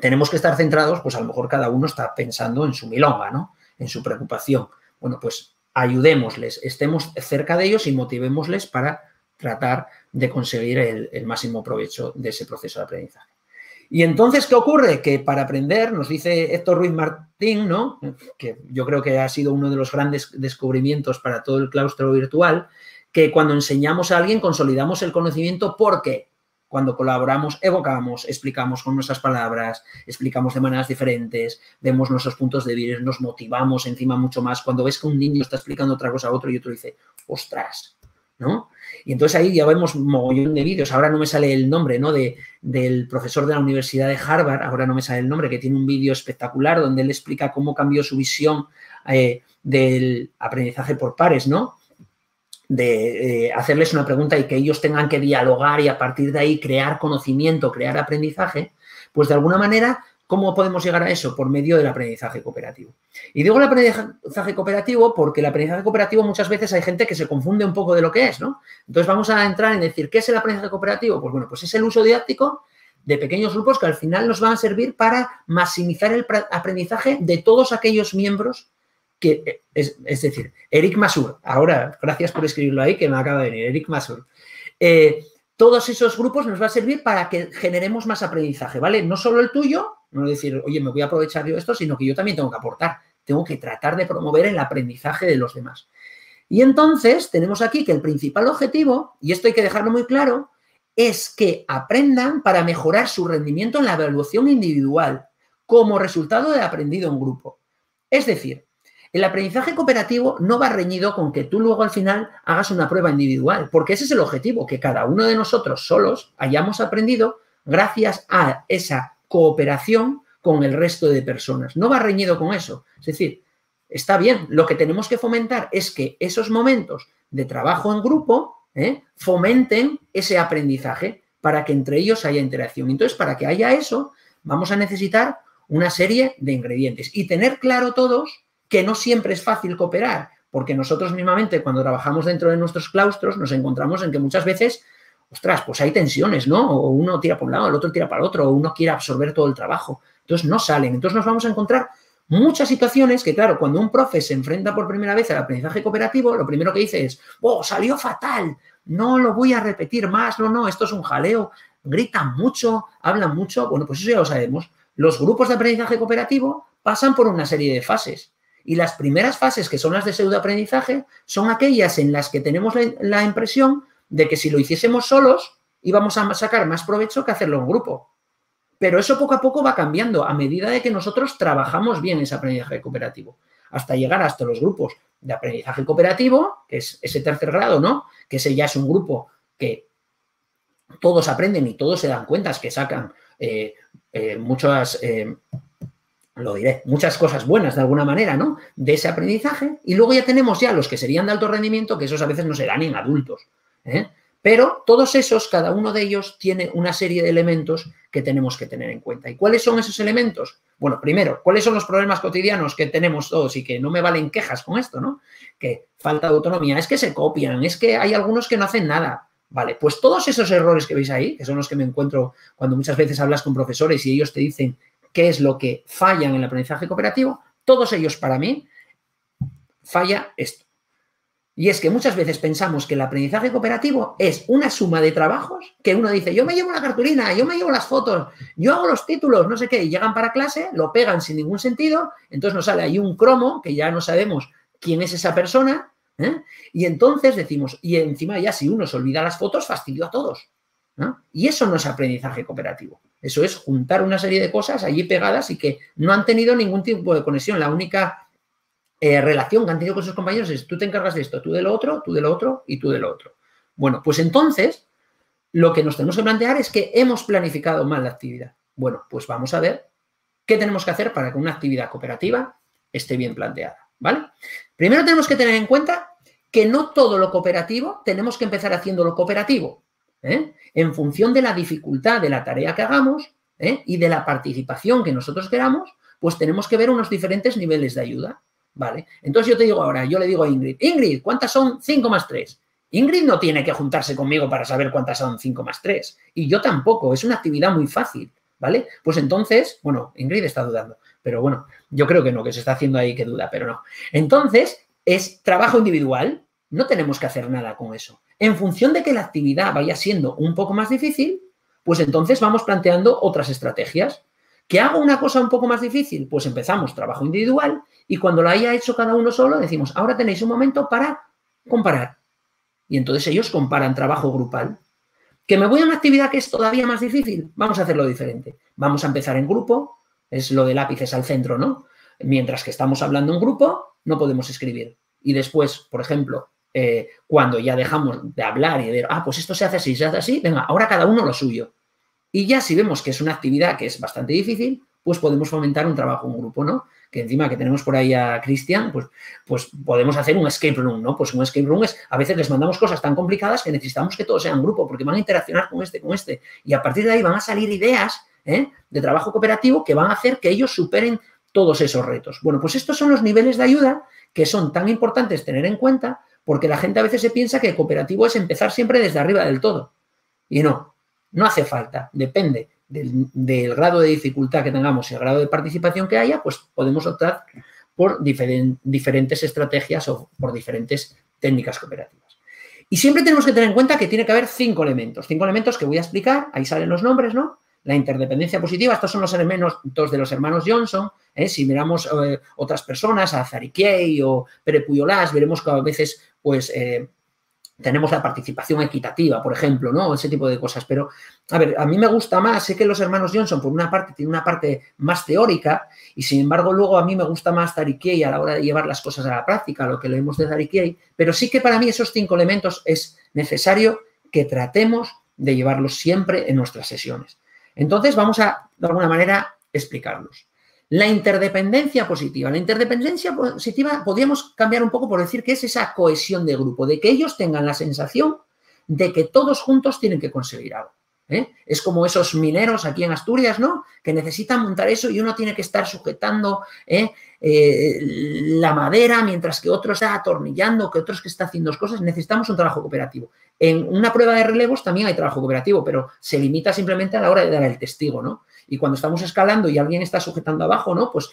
S2: tenemos que estar centrados, pues a lo mejor cada uno está pensando en su milonga, ¿no? En su preocupación. Bueno, pues ayudémosles, estemos cerca de ellos y motivémosles para tratar de conseguir el, máximo provecho de ese proceso de aprendizaje. Y entonces, ¿qué ocurre? Que para aprender, nos dice Héctor Ruiz Martín, ¿no? que yo creo que ha sido uno de los grandes descubrimientos para todo el claustro virtual, que cuando enseñamos a alguien consolidamos el conocimiento porque cuando colaboramos, evocamos, explicamos con nuestras palabras, explicamos de maneras diferentes, vemos nuestros puntos de vista, nos motivamos encima mucho más. Cuando ves que un niño está explicando otra cosa a otro y otro dice, ostras, ¿no? Y entonces ahí ya vemos mogollón de vídeos. Ahora no me sale el nombre, ¿no? De, del profesor de la Universidad de Harvard, ahora no me sale el nombre, que tiene un vídeo espectacular donde él explica cómo cambió su visión eh, del aprendizaje por pares, ¿no? De eh, hacerles una pregunta y que ellos tengan que dialogar y a partir de ahí crear conocimiento, crear aprendizaje, pues de alguna manera, ¿cómo podemos llegar a eso? Por medio del aprendizaje cooperativo. Y digo el aprendizaje cooperativo porque el aprendizaje cooperativo muchas veces hay gente que se confunde un poco de lo que es, ¿no? Entonces vamos a entrar en decir, ¿qué es el aprendizaje cooperativo? Pues bueno, pues es el uso didáctico de pequeños grupos que al final nos van a servir para maximizar el aprendizaje de todos aquellos miembros es, decir, Eric Masur, ahora, gracias por escribirlo ahí, que me acaba de venir, Eric Masur. Eh, todos esos grupos nos va a servir para que generemos más aprendizaje, ¿vale? No solo el tuyo, no decir, oye, me voy a aprovechar yo esto, sino que yo también tengo que aportar, tengo que tratar de promover el aprendizaje de los demás. Y entonces tenemos aquí que el principal objetivo, y esto hay que dejarlo muy claro, es que aprendan para mejorar su rendimiento en la evaluación individual como resultado de aprendido en grupo. Es decir, el aprendizaje cooperativo no va reñido con que tú luego al final hagas una prueba individual, porque ese es el objetivo, que cada uno de nosotros solos hayamos aprendido gracias a esa cooperación con el resto de personas. No va reñido con eso. Es decir, está bien, lo que tenemos que fomentar es que esos momentos de trabajo en grupo ¿eh? fomenten ese aprendizaje para que entre ellos haya interacción. Entonces, para que haya eso, vamos a necesitar una serie de ingredientes y tener claro todos que no siempre es fácil cooperar, porque nosotros mismamente cuando trabajamos dentro de nuestros claustros nos encontramos en que muchas veces, ostras, pues hay tensiones, ¿no? O uno tira por un lado, el otro tira para el otro, o uno quiere absorber todo el trabajo. Entonces no salen. Entonces nos vamos a encontrar muchas situaciones que, claro, cuando un profe se enfrenta por primera vez al aprendizaje cooperativo, lo primero que dice es, oh, salió fatal, no lo voy a repetir más, no, no, esto es un jaleo, gritan mucho, hablan mucho, bueno, pues eso ya lo sabemos. Los grupos de aprendizaje cooperativo pasan por una serie de fases. Y las primeras fases, que son las de pseudoaprendizaje, son aquellas en las que tenemos la, impresión de que si lo hiciésemos solos, íbamos a sacar más provecho que hacerlo en grupo. Pero eso poco a poco va cambiando a medida de que nosotros trabajamos bien ese aprendizaje cooperativo, hasta llegar hasta los grupos de aprendizaje cooperativo, que es ese tercer grado, ¿no? Que ese ya es un grupo que todos aprenden y todos se dan cuenta que sacan eh, eh, muchas, eh, lo diré, muchas cosas buenas de alguna manera, ¿no? De ese aprendizaje. Y luego ya tenemos ya los que serían de alto rendimiento, que esos a veces no se dan en adultos. ¿eh? Pero todos esos, cada uno de ellos tiene una serie de elementos que tenemos que tener en cuenta. ¿Y cuáles son esos elementos? Bueno, primero, ¿cuáles son los problemas cotidianos que tenemos todos y que no me valen quejas con esto, ¿no? Que falta de autonomía, es que se copian, es que hay algunos que no hacen nada. Vale, pues todos esos errores que veis ahí, que son los que me encuentro cuando muchas veces hablas con profesores y ellos te dicen qué es lo que falla en el aprendizaje cooperativo, todos ellos para mí falla esto. Y es que muchas veces pensamos que el aprendizaje cooperativo es una suma de trabajos que uno dice, yo me llevo la cartulina, yo me llevo las fotos, yo hago los títulos, no sé qué, y llegan para clase, lo pegan sin ningún sentido, entonces nos sale ahí un cromo que ya no sabemos quién es esa persona, ¿eh? y entonces decimos, y encima ya si uno se olvida las fotos, fastidio a todos. Y eso no es aprendizaje cooperativo. Eso es juntar una serie de cosas allí pegadas y que no han tenido ningún tipo de conexión. La única eh, relación que han tenido con sus compañeros es tú te encargas de esto, tú de lo otro, tú de lo otro y tú de lo otro. Bueno, pues entonces lo que nos tenemos que plantear es que hemos planificado mal la actividad. Bueno, pues vamos a ver qué tenemos que hacer para que una actividad cooperativa esté bien planteada, ¿vale? Primero tenemos que tener en cuenta que no todo lo cooperativo tenemos que empezar haciendo lo cooperativo. ¿Eh? En función de la dificultad de la tarea que hagamos ¿eh? y de la participación que nosotros queramos, pues tenemos que ver unos diferentes niveles de ayuda. Vale. Entonces yo te digo ahora, yo le digo a Ingrid, Ingrid, ¿cuántas son 5 más 3? Ingrid no tiene que juntarse conmigo para saber cuántas son 5 más 3. Y yo tampoco, es una actividad muy fácil, ¿vale? Pues entonces, bueno, Ingrid está dudando, pero bueno, yo creo que no, que se está haciendo ahí que duda, pero no. Entonces, es trabajo individual, no tenemos que hacer nada con eso. En función de que la actividad vaya siendo un poco más difícil, pues entonces vamos planteando otras estrategias. ¿Que hago una cosa un poco más difícil? Pues empezamos trabajo individual y cuando lo haya hecho cada uno solo, decimos, ahora tenéis un momento para comparar. Y entonces ellos comparan trabajo grupal. ¿Que me voy a una actividad que es todavía más difícil? Vamos a hacerlo diferente. Vamos a empezar en grupo, es lo de lápices al centro, ¿no? Mientras que estamos hablando en grupo, no podemos escribir. Y después, por ejemplo, eh, cuando ya dejamos de hablar y de, ah, pues esto se hace así, se hace así, venga, ahora cada uno lo suyo. Y ya si vemos que es una actividad que es bastante difícil, pues podemos fomentar un trabajo en grupo, ¿no? Que encima que tenemos por ahí a Cristian, pues, pues podemos hacer un escape room, ¿no? Pues un escape room es, a veces les mandamos cosas tan complicadas que necesitamos que todos sean grupo, porque van a interaccionar con este, con este. Y a partir de ahí van a salir ideas ¿eh? de trabajo cooperativo que van a hacer que ellos superen todos esos retos. Bueno, pues estos son los niveles de ayuda que son tan importantes tener en cuenta, porque la gente a veces se piensa que el cooperativo es empezar siempre desde arriba del todo. Y no, no hace falta, depende del, grado de dificultad que tengamos y el grado de participación que haya, pues podemos optar por diferentes estrategias o por diferentes técnicas cooperativas. Y siempre tenemos que tener en cuenta que tiene que haber cinco elementos, cinco elementos que voy a explicar, ahí salen los nombres, ¿no? La interdependencia positiva, estos son los elementos de los hermanos Johnson. ¿eh? Si miramos eh, otras personas, a Zariquiei o Pere Puyolás, veremos que a veces pues, eh, tenemos la participación equitativa, por ejemplo, ¿no? Ese tipo de cosas. Pero, a ver, a mí me gusta más, sé que los hermanos Johnson, por una parte, tienen una parte más teórica, y sin embargo, luego a mí me gusta más Tarikiei a la hora de llevar las cosas a la práctica, lo que leemos de Tarikiei, pero sí que para mí esos cinco elementos es necesario que tratemos de llevarlos siempre en nuestras sesiones. Entonces, vamos a, de alguna manera, explicarlos. La interdependencia positiva. La interdependencia positiva podríamos cambiar un poco por decir que es esa cohesión de grupo, de que ellos tengan la sensación de que todos juntos tienen que conseguir algo. ¿eh? Es como esos mineros aquí en Asturias, ¿no? Que necesitan montar eso y uno tiene que estar sujetando ¿eh? Eh, la madera mientras que otro está atornillando, que otros que está haciendo cosas. Necesitamos un trabajo cooperativo. En una prueba de relevos también hay trabajo cooperativo, pero se limita simplemente a la hora de dar el testigo, ¿no? Y cuando estamos escalando y alguien está sujetando abajo, ¿no? Pues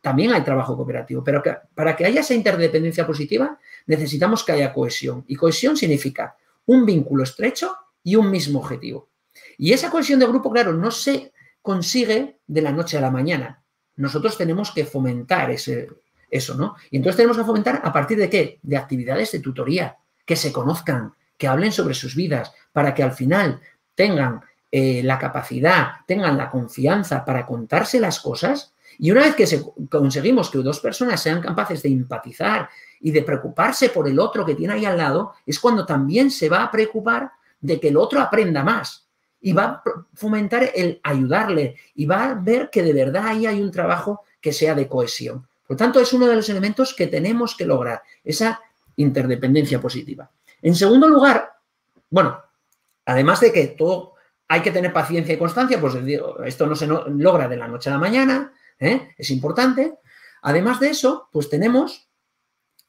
S2: también hay trabajo cooperativo. Pero para que haya esa interdependencia positiva, necesitamos que haya cohesión. Y cohesión significa un vínculo estrecho y un mismo objetivo. Y esa cohesión de grupo, claro, no se consigue de la noche a la mañana. Nosotros tenemos que fomentar ese, eso, ¿no? Y entonces tenemos que fomentar a partir de qué? De actividades de tutoría, que se conozcan, que hablen sobre sus vidas, para que al final tengan eh, la capacidad, tengan la confianza para contarse las cosas. Y una vez que conseguimos que dos personas sean capaces de empatizar y de preocuparse por el otro que tiene ahí al lado, es cuando también se va a preocupar de que el otro aprenda más y va a fomentar el ayudarle y va a ver que de verdad ahí hay un trabajo que sea de cohesión. Por tanto, es uno de los elementos que tenemos que lograr, esa interdependencia positiva. En segundo lugar, bueno, además de que todo hay que tener paciencia y constancia, pues esto no se logra de la noche a la mañana, ¿eh? es importante. Además de eso, pues tenemos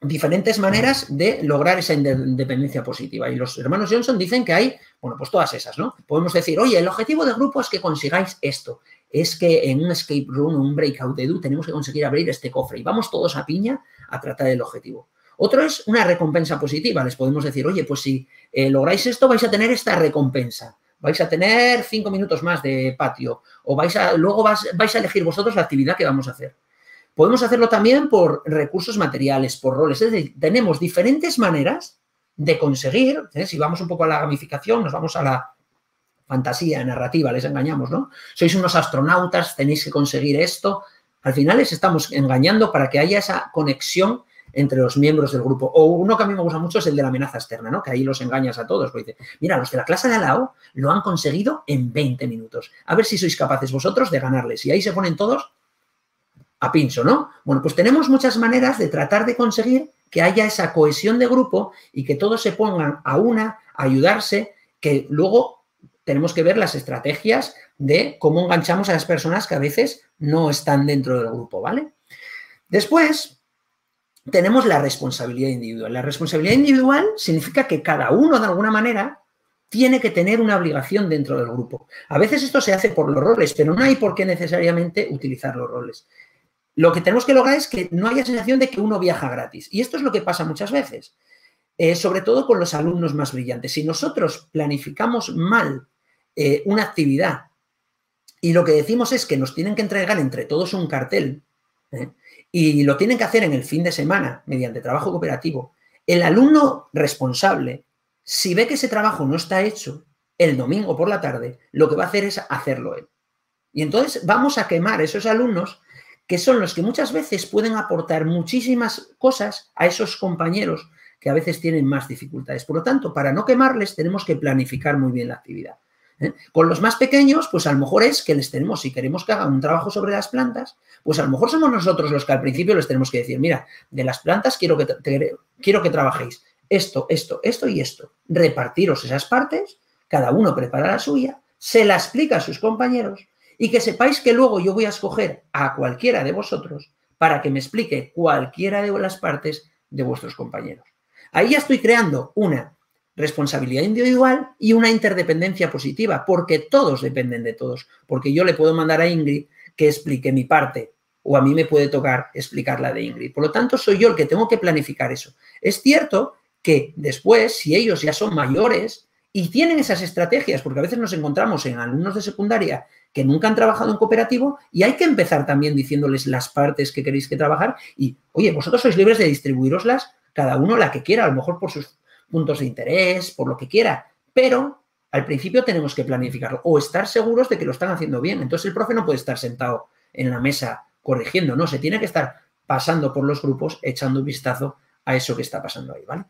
S2: diferentes maneras de lograr esa independencia positiva. Y los hermanos Johnson dicen que hay, bueno, pues todas esas, ¿no? Podemos decir, oye, el objetivo del grupo es que consigáis esto. Es que en un escape room, un breakout de do, tenemos que conseguir abrir este cofre y vamos todos a piña a tratar el objetivo. Otro es una recompensa positiva. Les podemos decir, oye, pues si eh, lográis esto, vais a tener esta recompensa vais a tener cinco minutos más de patio o vais a, luego vais a elegir vosotros la actividad que vamos a hacer. Podemos hacerlo también por recursos materiales, por roles. Es decir, tenemos diferentes maneras de conseguir, ¿eh? si vamos un poco a la gamificación, nos vamos a la fantasía narrativa, les engañamos, ¿no? Sois unos astronautas, tenéis que conseguir esto. Al final les estamos engañando para que haya esa conexión entre los miembros del grupo. O uno que a mí me gusta mucho es el de la amenaza externa, ¿no? Que ahí los engañas a todos. Porque dice, mira, los de la clase de al lado lo han conseguido en 20 minutos. A ver si sois capaces vosotros de ganarles. Y ahí se ponen todos a pincho, ¿no? Bueno, pues tenemos muchas maneras de tratar de conseguir que haya esa cohesión de grupo y que todos se pongan a una, ayudarse, que luego tenemos que ver las estrategias de cómo enganchamos a las personas que a veces no están dentro del grupo, ¿vale? Después, tenemos la responsabilidad individual. La responsabilidad individual significa que cada uno, de alguna manera, tiene que tener una obligación dentro del grupo. A veces esto se hace por los roles, pero no hay por qué necesariamente utilizar los roles. Lo que tenemos que lograr es que no haya sensación de que uno viaja gratis. Y esto es lo que pasa muchas veces, eh, sobre todo con los alumnos más brillantes. Si nosotros planificamos mal eh, una actividad y lo que decimos es que nos tienen que entregar entre todos un cartel, ¿eh? y lo tienen que hacer en el fin de semana mediante trabajo cooperativo, el alumno responsable, si ve que ese trabajo no está hecho el domingo por la tarde, lo que va a hacer es hacerlo él. Y entonces vamos a quemar a esos alumnos que son los que muchas veces pueden aportar muchísimas cosas a esos compañeros que a veces tienen más dificultades. Por lo tanto, para no quemarles tenemos que planificar muy bien la actividad. ¿eh? Con los más pequeños, pues a lo mejor es que les tenemos, si queremos que hagan un trabajo sobre las plantas, pues a lo mejor somos nosotros los que al principio les tenemos que decir, mira, de las plantas quiero que, quiero que trabajéis esto, esto, esto y esto. Repartiros esas partes, cada uno prepara la suya, se la explica a sus compañeros y que sepáis que luego yo voy a escoger a cualquiera de vosotros para que me explique cualquiera de las partes de vuestros compañeros. Ahí ya estoy creando una responsabilidad individual y una interdependencia positiva, porque todos dependen de todos, porque yo le puedo mandar a Ingrid que explique mi parte o a mí me puede tocar explicar la de Ingrid. Por lo tanto, soy yo el que tengo que planificar eso. Es cierto que después, si ellos ya son mayores y tienen esas estrategias, porque a veces nos encontramos en alumnos de secundaria que nunca han trabajado en cooperativo y hay que empezar también diciéndoles las partes que queréis que trabajar y, oye, vosotros sois libres de distribuiroslas cada uno la que quiera, a lo mejor por sus puntos de interés, por lo que quiera, pero al principio tenemos que planificarlo o estar seguros de que lo están haciendo bien. Entonces el profe no puede estar sentado en la mesa corrigiendo, no, se tiene que estar pasando por los grupos, echando un vistazo a eso que está pasando ahí, ¿vale?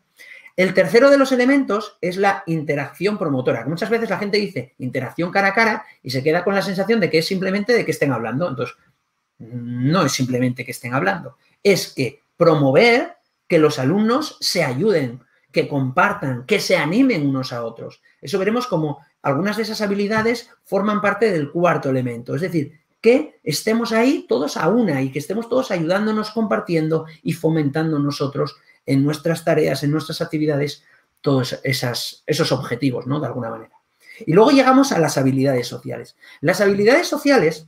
S2: El tercero de los elementos es la interacción promotora. Muchas veces la gente dice interacción cara a cara y se queda con la sensación de que es simplemente de que estén hablando. Entonces, no es simplemente que estén hablando, es que promover que los alumnos se ayuden, que compartan, que se animen unos a otros. Eso veremos como algunas de esas habilidades forman parte del cuarto elemento, es decir, que estemos ahí todos a una y que estemos todos ayudándonos, compartiendo y fomentando nosotros en nuestras tareas, en nuestras actividades, todos esos objetivos, ¿no? De alguna manera. Y luego llegamos a las habilidades sociales. Las habilidades sociales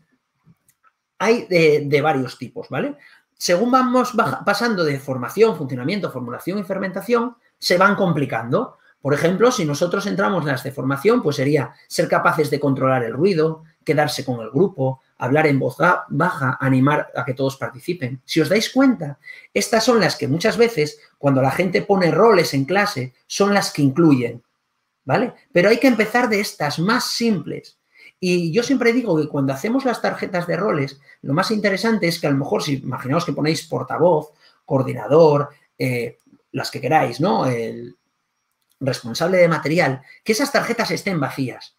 S2: hay de, varios tipos, ¿vale? Según vamos pasando de formación, funcionamiento, formulación y fermentación, se van complicando. Por ejemplo, si nosotros entramos en las de formación, pues sería ser capaces de controlar el ruido, quedarse con el grupo, hablar en voz baja, animar a que todos participen. Si os dais cuenta, estas son las que muchas veces, cuando la gente pone roles en clase, son las que incluyen, ¿vale? Pero hay que empezar de estas más simples. Y yo siempre digo que cuando hacemos las tarjetas de roles, lo más interesante es que a lo mejor, si imaginaos que ponéis portavoz, coordinador, eh, las que queráis, ¿no? El responsable de material, que esas tarjetas estén vacías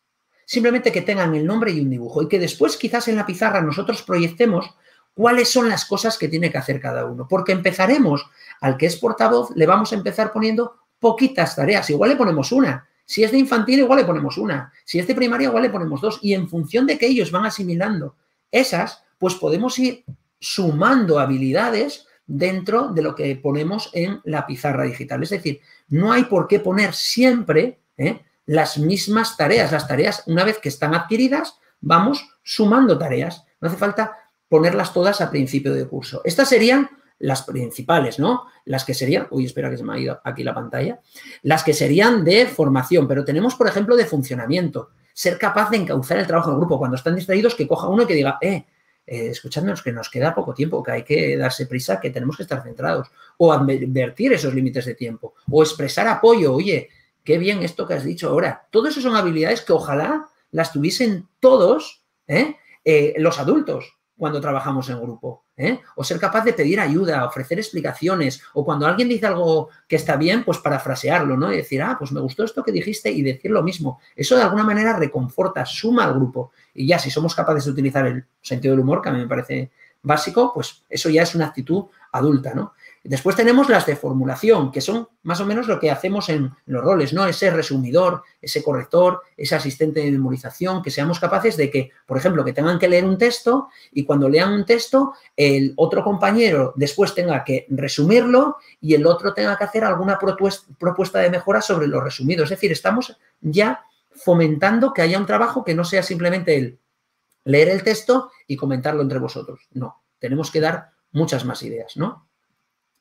S2: simplemente que tengan el nombre y un dibujo y que después quizás en la pizarra nosotros proyectemos cuáles son las cosas que tiene que hacer cada uno, porque empezaremos al que es portavoz, le vamos a empezar poniendo poquitas tareas, igual le ponemos una, si es de infantil igual le ponemos una, si es de primaria igual le ponemos dos. Y en función de que ellos van asimilando esas, pues podemos ir sumando habilidades dentro de lo que ponemos en la pizarra digital. Es decir, no hay por qué poner siempre ¿eh? Las mismas tareas. Las tareas, una vez que están adquiridas, vamos sumando tareas. No hace falta ponerlas todas a principio de curso. Estas serían las principales, ¿no? Las que serían, uy, espera que se me ha ido aquí la pantalla, las que serían de formación, pero tenemos, por ejemplo, de funcionamiento, ser capaz de encauzar el trabajo del grupo. Cuando están distraídos, que coja uno y que diga, eh, eh escuchadnos que nos queda poco tiempo, que hay que darse prisa, que tenemos que estar centrados, o advertir esos límites de tiempo, o expresar apoyo, oye, qué bien esto que has dicho ahora. Todo eso son habilidades que ojalá las tuviesen todos ¿eh? Eh, los adultos cuando trabajamos en grupo. ¿eh? O ser capaz de pedir ayuda, ofrecer explicaciones, o cuando alguien dice algo que está bien, pues parafrasearlo, ¿no? Y decir, ah, pues me gustó esto que dijiste y decir lo mismo. Eso de alguna manera reconforta, suma al grupo. Y ya si somos capaces de utilizar el sentido del humor, que a mí me parece básico, pues eso ya es una actitud adulta, ¿no? Después tenemos las de formulación, que son más o menos lo que hacemos en los roles, ¿no? Ese resumidor, ese corrector, ese asistente de memorización, que seamos capaces de que, por ejemplo, que tengan que leer un texto y cuando lean un texto, el otro compañero después tenga que resumirlo y el otro tenga que hacer alguna propuesta de mejora sobre lo resumido. Es decir, estamos ya fomentando que haya un trabajo que no sea simplemente el leer el texto y comentarlo entre vosotros. No, tenemos que dar muchas más ideas, ¿no?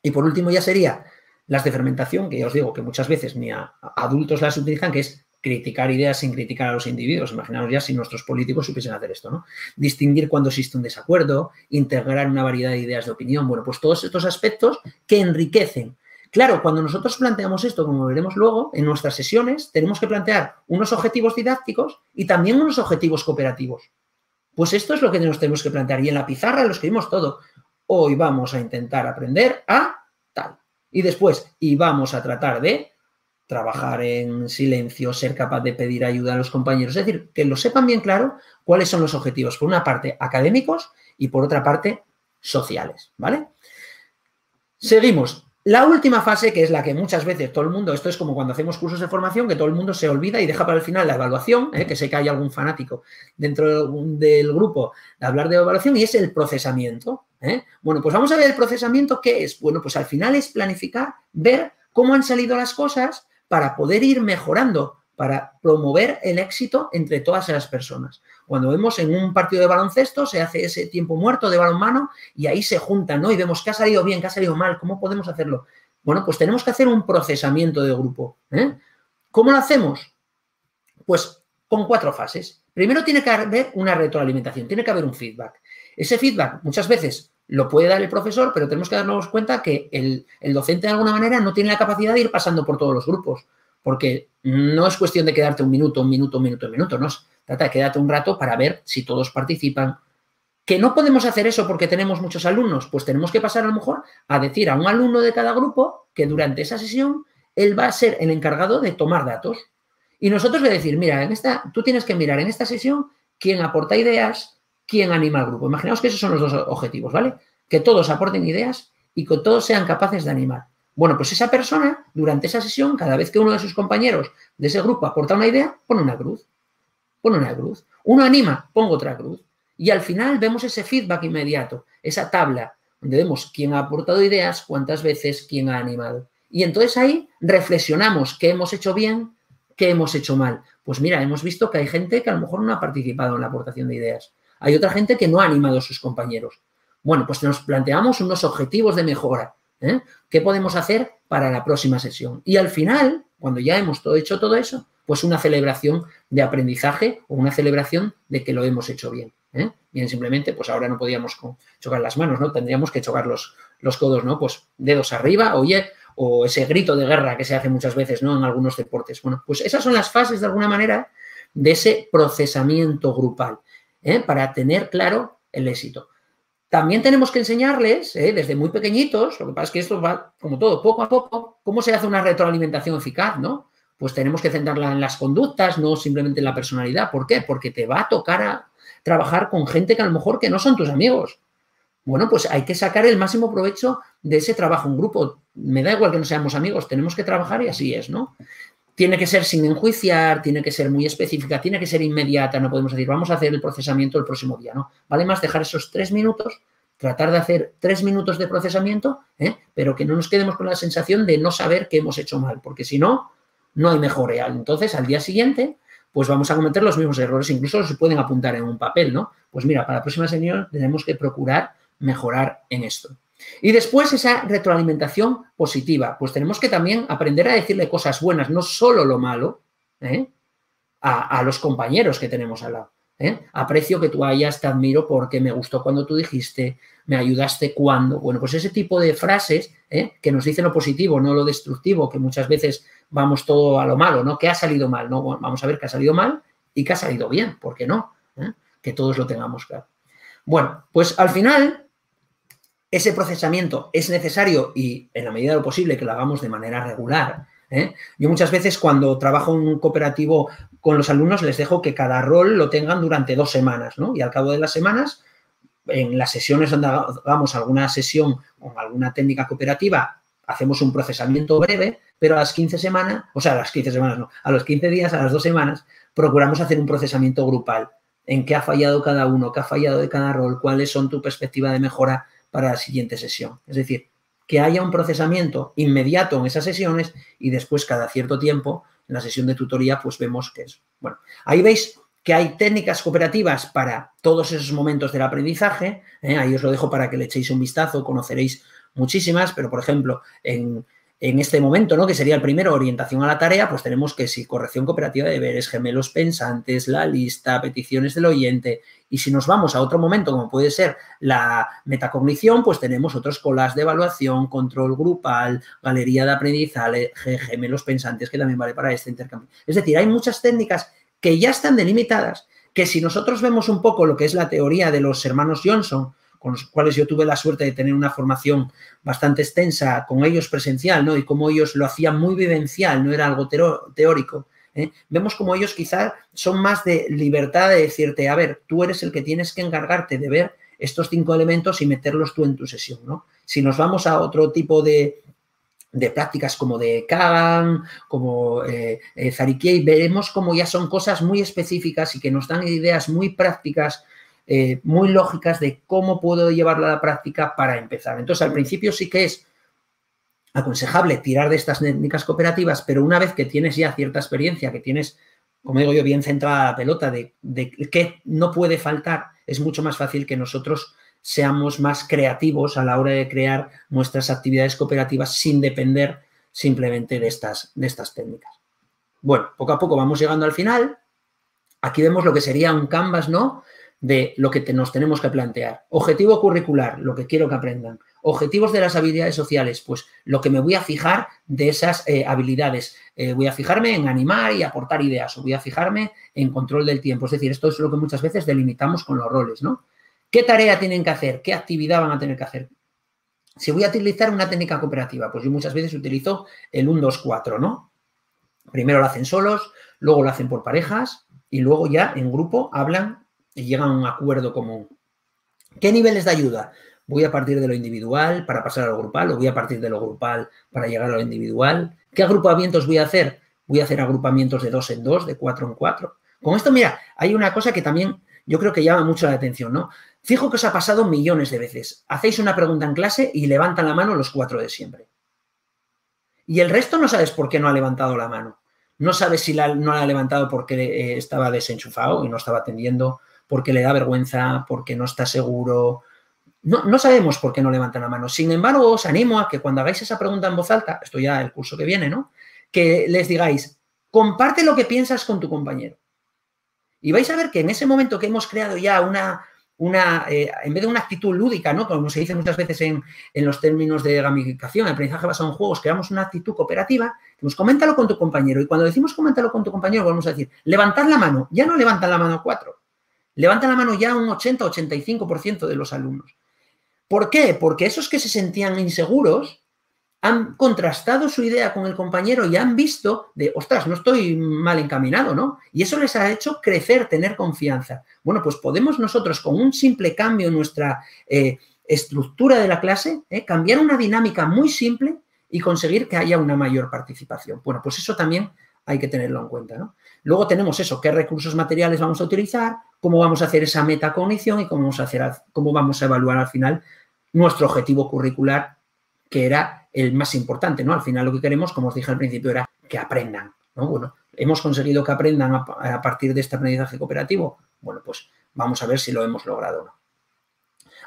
S2: Y por último ya sería las de fermentación, que ya os digo que muchas veces ni a adultos las utilizan, que es criticar ideas sin criticar a los individuos. Imaginaos ya si nuestros políticos supiesen hacer esto, ¿no? Distinguir cuando existe un desacuerdo, integrar una variedad de ideas de opinión. Bueno, pues todos estos aspectos que enriquecen. Claro, cuando nosotros planteamos esto, como veremos luego, en nuestras sesiones tenemos que plantear unos objetivos didácticos y también unos objetivos cooperativos. Pues esto es lo que nos tenemos que plantear. Y en la pizarra lo escribimos todo hoy vamos a intentar aprender a tal. Y después, y vamos a tratar de trabajar en silencio, ser capaz de pedir ayuda a los compañeros. Es decir, que lo sepan bien claro cuáles son los objetivos, por una parte académicos y por otra parte sociales, ¿vale? Seguimos. La última fase, que es la que muchas veces todo el mundo, esto es como cuando hacemos cursos de formación, que todo el mundo se olvida y deja para el final la evaluación, ¿eh? que sé que hay algún fanático dentro del grupo de hablar de evaluación, y es el procesamiento. ¿eh? Bueno, pues vamos a ver el procesamiento, ¿qué es? Bueno, pues al final es planificar, ver cómo han salido las cosas para poder ir mejorando, para promover el éxito entre todas las personas. Cuando vemos en un partido de baloncesto, se hace ese tiempo muerto de balonmano y ahí se juntan, ¿no? Y vemos qué ha salido bien, qué ha salido mal, ¿cómo podemos hacerlo? Bueno, pues tenemos que hacer un procesamiento de grupo. ¿eh? ¿Cómo lo hacemos? Pues con cuatro fases. Primero tiene que haber una retroalimentación, tiene que haber un feedback. Ese feedback muchas veces lo puede dar el profesor, pero tenemos que darnos cuenta que el, docente de alguna manera no tiene la capacidad de ir pasando por todos los grupos, porque no es cuestión de quedarte un minuto, un minuto, un minuto, un minuto, no, trata de quedarte un rato para ver si todos participan. ¿Que no podemos hacer eso porque tenemos muchos alumnos? Pues tenemos que pasar a lo mejor a decir a un alumno de cada grupo que durante esa sesión él va a ser el encargado de tomar datos. Y nosotros le decir, mira, en esta, tú tienes que mirar en esta sesión quién aporta ideas, quién anima al grupo. Imaginaos que esos son los dos objetivos, ¿vale? Que todos aporten ideas y que todos sean capaces de animar. Bueno, pues esa persona, durante esa sesión, cada vez que uno de sus compañeros de ese grupo aporta una idea, pone una cruz. Pone una cruz. Uno anima, pongo otra cruz. Y al final vemos ese feedback inmediato, esa tabla, donde vemos quién ha aportado ideas, cuántas veces, quién ha animado. Y entonces ahí reflexionamos qué hemos hecho bien, qué hemos hecho mal. Pues mira, hemos visto que hay gente que a lo mejor no ha participado en la aportación de ideas. Hay otra gente que no ha animado a sus compañeros. Bueno, pues nos planteamos unos objetivos de mejora. ¿eh? ¿Qué podemos hacer para la próxima sesión? Y al final, cuando ya hemos todo hecho todo eso, pues una celebración de aprendizaje o una celebración de que lo hemos hecho bien. ¿eh? Bien, simplemente, pues ahora no podíamos chocar las manos, ¿no? Tendríamos que chocar los, los codos, ¿no? Pues dedos arriba, oye, o ese grito de guerra que se hace muchas veces, ¿no? En algunos deportes. Bueno, pues esas son las fases, de alguna manera, de ese procesamiento grupal. ¿eh? para tener claro el éxito. También tenemos que enseñarles, ¿eh? desde muy pequeñitos, lo que pasa es que esto va, como todo, poco a poco, cómo se hace una retroalimentación eficaz, ¿no? Pues tenemos que centrarla en las conductas, no simplemente en la personalidad. ¿Por qué? Porque te va a tocar a trabajar con gente que a lo mejor que no son tus amigos. Bueno, pues hay que sacar el máximo provecho de ese trabajo en grupo. Me da igual que no seamos amigos, tenemos que trabajar y así es, ¿no? Tiene que ser sin enjuiciar, tiene que ser muy específica, tiene que ser inmediata, no podemos decir, vamos a hacer el procesamiento el próximo día, ¿no? Vale más dejar esos tres minutos, tratar de hacer tres minutos de procesamiento, ¿eh? pero que no nos quedemos con la sensación de no saber qué hemos hecho mal, porque si no, no hay mejora. Entonces, al día siguiente, pues vamos a cometer los mismos errores, incluso se pueden apuntar en un papel, ¿no? Pues mira, para la próxima sesión tenemos que procurar mejorar en esto. Y después esa retroalimentación positiva, pues tenemos que también aprender a decirle cosas buenas, no solo lo malo, ¿eh? a, los compañeros que tenemos al lado. ¿eh? Aprecio que tú hayas, te admiro porque me gustó cuando tú dijiste, me ayudaste cuando. Bueno, pues ese tipo de frases ¿eh? que nos dicen lo positivo, no lo destructivo, que muchas veces vamos todo a lo malo, ¿no? Que ha salido mal, ¿no? vamos a ver que ha salido mal y que ha salido bien, ¿por qué no? Que todos lo tengamos claro. Bueno, pues al final ese procesamiento es necesario y en la medida de lo posible que lo hagamos de manera regular. ¿eh? Yo muchas veces cuando trabajo en un cooperativo con los alumnos les dejo que cada rol lo tengan durante dos semanas, ¿no? Y al cabo de las semanas, en las sesiones donde hagamos alguna sesión con alguna técnica cooperativa, hacemos un procesamiento breve, pero a las 15 semanas, o sea, a las 15 semanas no, a los 15 días, a las dos semanas, procuramos hacer un procesamiento grupal en qué ha fallado cada uno, qué ha fallado de cada rol, cuáles son tu perspectiva de mejora para la siguiente sesión. Es decir, que haya un procesamiento inmediato en esas sesiones y después cada cierto tiempo, en la sesión de tutoría, pues vemos que es. Bueno, ahí veis que hay técnicas cooperativas para todos esos momentos del aprendizaje. ¿eh? Ahí os lo dejo para que le echéis un vistazo, conoceréis muchísimas, pero por ejemplo, en en este momento, ¿no? Que sería el primero, orientación a la tarea, pues tenemos que si corrección cooperativa de deberes, gemelos pensantes, la lista, peticiones del oyente. Y si nos vamos a otro momento, como puede ser la metacognición, pues tenemos otros colas de evaluación, control grupal, galería de aprendizaje, gemelos pensantes, que también vale para este intercambio. Es decir, hay muchas técnicas que ya están delimitadas, que si nosotros vemos un poco lo que es la teoría de los hermanos Johnson, con los cuales yo tuve la suerte de tener una formación bastante extensa con ellos presencial, ¿no? Y cómo ellos lo hacían muy vivencial, no era algo teórico. ¿eh? Vemos como ellos quizás son más de libertad de decirte, a ver, tú eres el que tienes que encargarte de ver estos cinco elementos y meterlos tú en tu sesión, ¿no? Si nos vamos a otro tipo de, prácticas como de Kagan, como eh, eh veremos como ya son cosas muy específicas y que nos dan ideas muy prácticas eh, muy lógicas de cómo puedo llevarla a la práctica para empezar. Entonces, al principio sí que es aconsejable tirar de estas técnicas cooperativas, pero una vez que tienes ya cierta experiencia, que tienes, como digo yo, bien centrada la pelota de, de qué no puede faltar, es mucho más fácil que nosotros seamos más creativos a la hora de crear nuestras actividades cooperativas sin depender simplemente de estas, de estas técnicas. Bueno, poco a poco vamos llegando al final. Aquí vemos lo que sería un canvas, ¿no? De lo que nos tenemos que plantear. Objetivo curricular, lo que quiero que aprendan. Objetivos de las habilidades sociales, pues lo que me voy a fijar de esas eh, habilidades. Eh, voy a fijarme en animar y aportar ideas o voy a fijarme en control del tiempo. Es decir, esto es lo que muchas veces delimitamos con los roles, ¿no? ¿Qué tarea tienen que hacer? ¿Qué actividad van a tener que hacer? Si voy a utilizar una técnica cooperativa, pues yo muchas veces utilizo el 1, 2, 4, ¿no? Primero lo hacen solos, luego lo hacen por parejas y luego ya en grupo hablan y llegan a un acuerdo común. ¿Qué niveles de ayuda? Voy a partir de lo individual para pasar a lo grupal o voy a partir de lo grupal para llegar a lo individual. ¿Qué agrupamientos voy a hacer? Voy a hacer agrupamientos de dos en dos, de cuatro en cuatro. Con esto, mira, hay una cosa que también yo creo que llama mucho la atención, ¿no? Fijo que os ha pasado millones de veces. Hacéis una pregunta en clase y levantan la mano los cuatro de siempre. Y el resto no sabes por qué no ha levantado la mano. No sabes si no la ha levantado porque eh, estaba desenchufado y no estaba atendiendo, porque le da vergüenza, porque no está seguro. No, no, sabemos por qué no levantan la mano. Sin embargo, os animo a que cuando hagáis esa pregunta en voz alta, esto ya el curso que viene, ¿no? Que les digáis, comparte lo que piensas con tu compañero. Y vais a ver que en ese momento que hemos creado ya una, una eh, en vez de una actitud lúdica, ¿no? Como se dice muchas veces en, en, los términos de gamificación, aprendizaje basado en juegos, creamos una actitud cooperativa, pues coméntalo con tu compañero. Y cuando decimos coméntalo con tu compañero, vamos a decir, levantar la mano. Ya no levantan la mano cuatro, Levanta la mano ya un 80-85% de los alumnos. ¿Por qué? Porque esos que se sentían inseguros han contrastado su idea con el compañero y han visto de, ostras, no estoy mal encaminado, ¿no? Y eso les ha hecho crecer, tener confianza. Bueno, pues podemos nosotros con un simple cambio en nuestra eh, estructura de la clase, eh, cambiar una dinámica muy simple y conseguir que haya una mayor participación. Bueno, pues eso también hay que tenerlo en cuenta, ¿no? Luego tenemos eso, qué recursos materiales vamos a utilizar, cómo vamos a hacer esa metacognición y cómo vamos a, hacer, cómo vamos a evaluar al final nuestro objetivo curricular, que era el más importante, ¿no? Al final lo que queremos, como os dije al principio, era que aprendan, ¿no? Bueno, hemos conseguido que aprendan a, partir de este aprendizaje cooperativo. Bueno, pues vamos a ver si lo hemos logrado o no.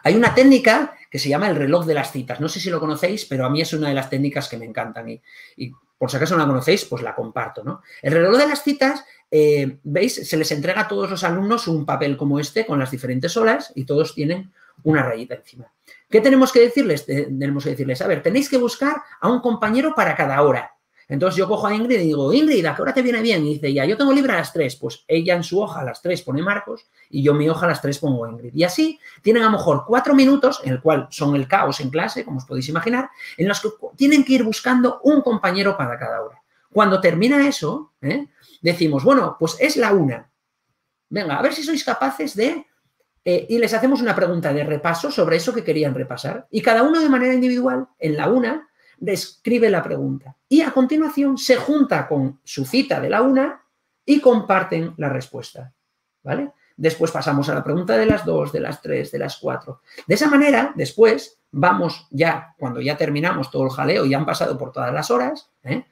S2: Hay una técnica que se llama el reloj de las citas. No sé si lo conocéis, pero a mí es una de las técnicas que me encantan y, y por si acaso no la conocéis, pues la comparto, ¿no? El reloj de las citas, eh, ¿veis? Se les entrega a todos los alumnos un papel como este con las diferentes horas y todos tienen una rayita encima. ¿Qué tenemos que decirles? Tenemos que decirles, a ver, tenéis que buscar a un compañero para cada hora. Entonces yo cojo a Ingrid y digo, Ingrid, ¿a qué hora te viene bien? Y dice, ya, yo tengo libre a las 3. Pues ella en su hoja a las 3 pone Marcos y yo en mi hoja a las 3 pongo Ingrid. Y así tienen a lo mejor cuatro minutos, en el cual son el caos en clase, como os podéis imaginar, en los que tienen que ir buscando un compañero para cada hora. Cuando termina eso, ¿eh? decimos, bueno, pues es la una. Venga, a ver si sois capaces de... Eh, y les hacemos una pregunta de repaso sobre eso que querían repasar. Y cada uno de manera individual, en la una, describe la pregunta y a continuación se junta con su cita de la una y comparten la respuesta. ¿Vale? Después pasamos a la pregunta de las dos, de las tres, de las cuatro. De esa manera, después vamos ya, cuando ya terminamos todo el jaleo y han pasado por todas las horas, ¿eh?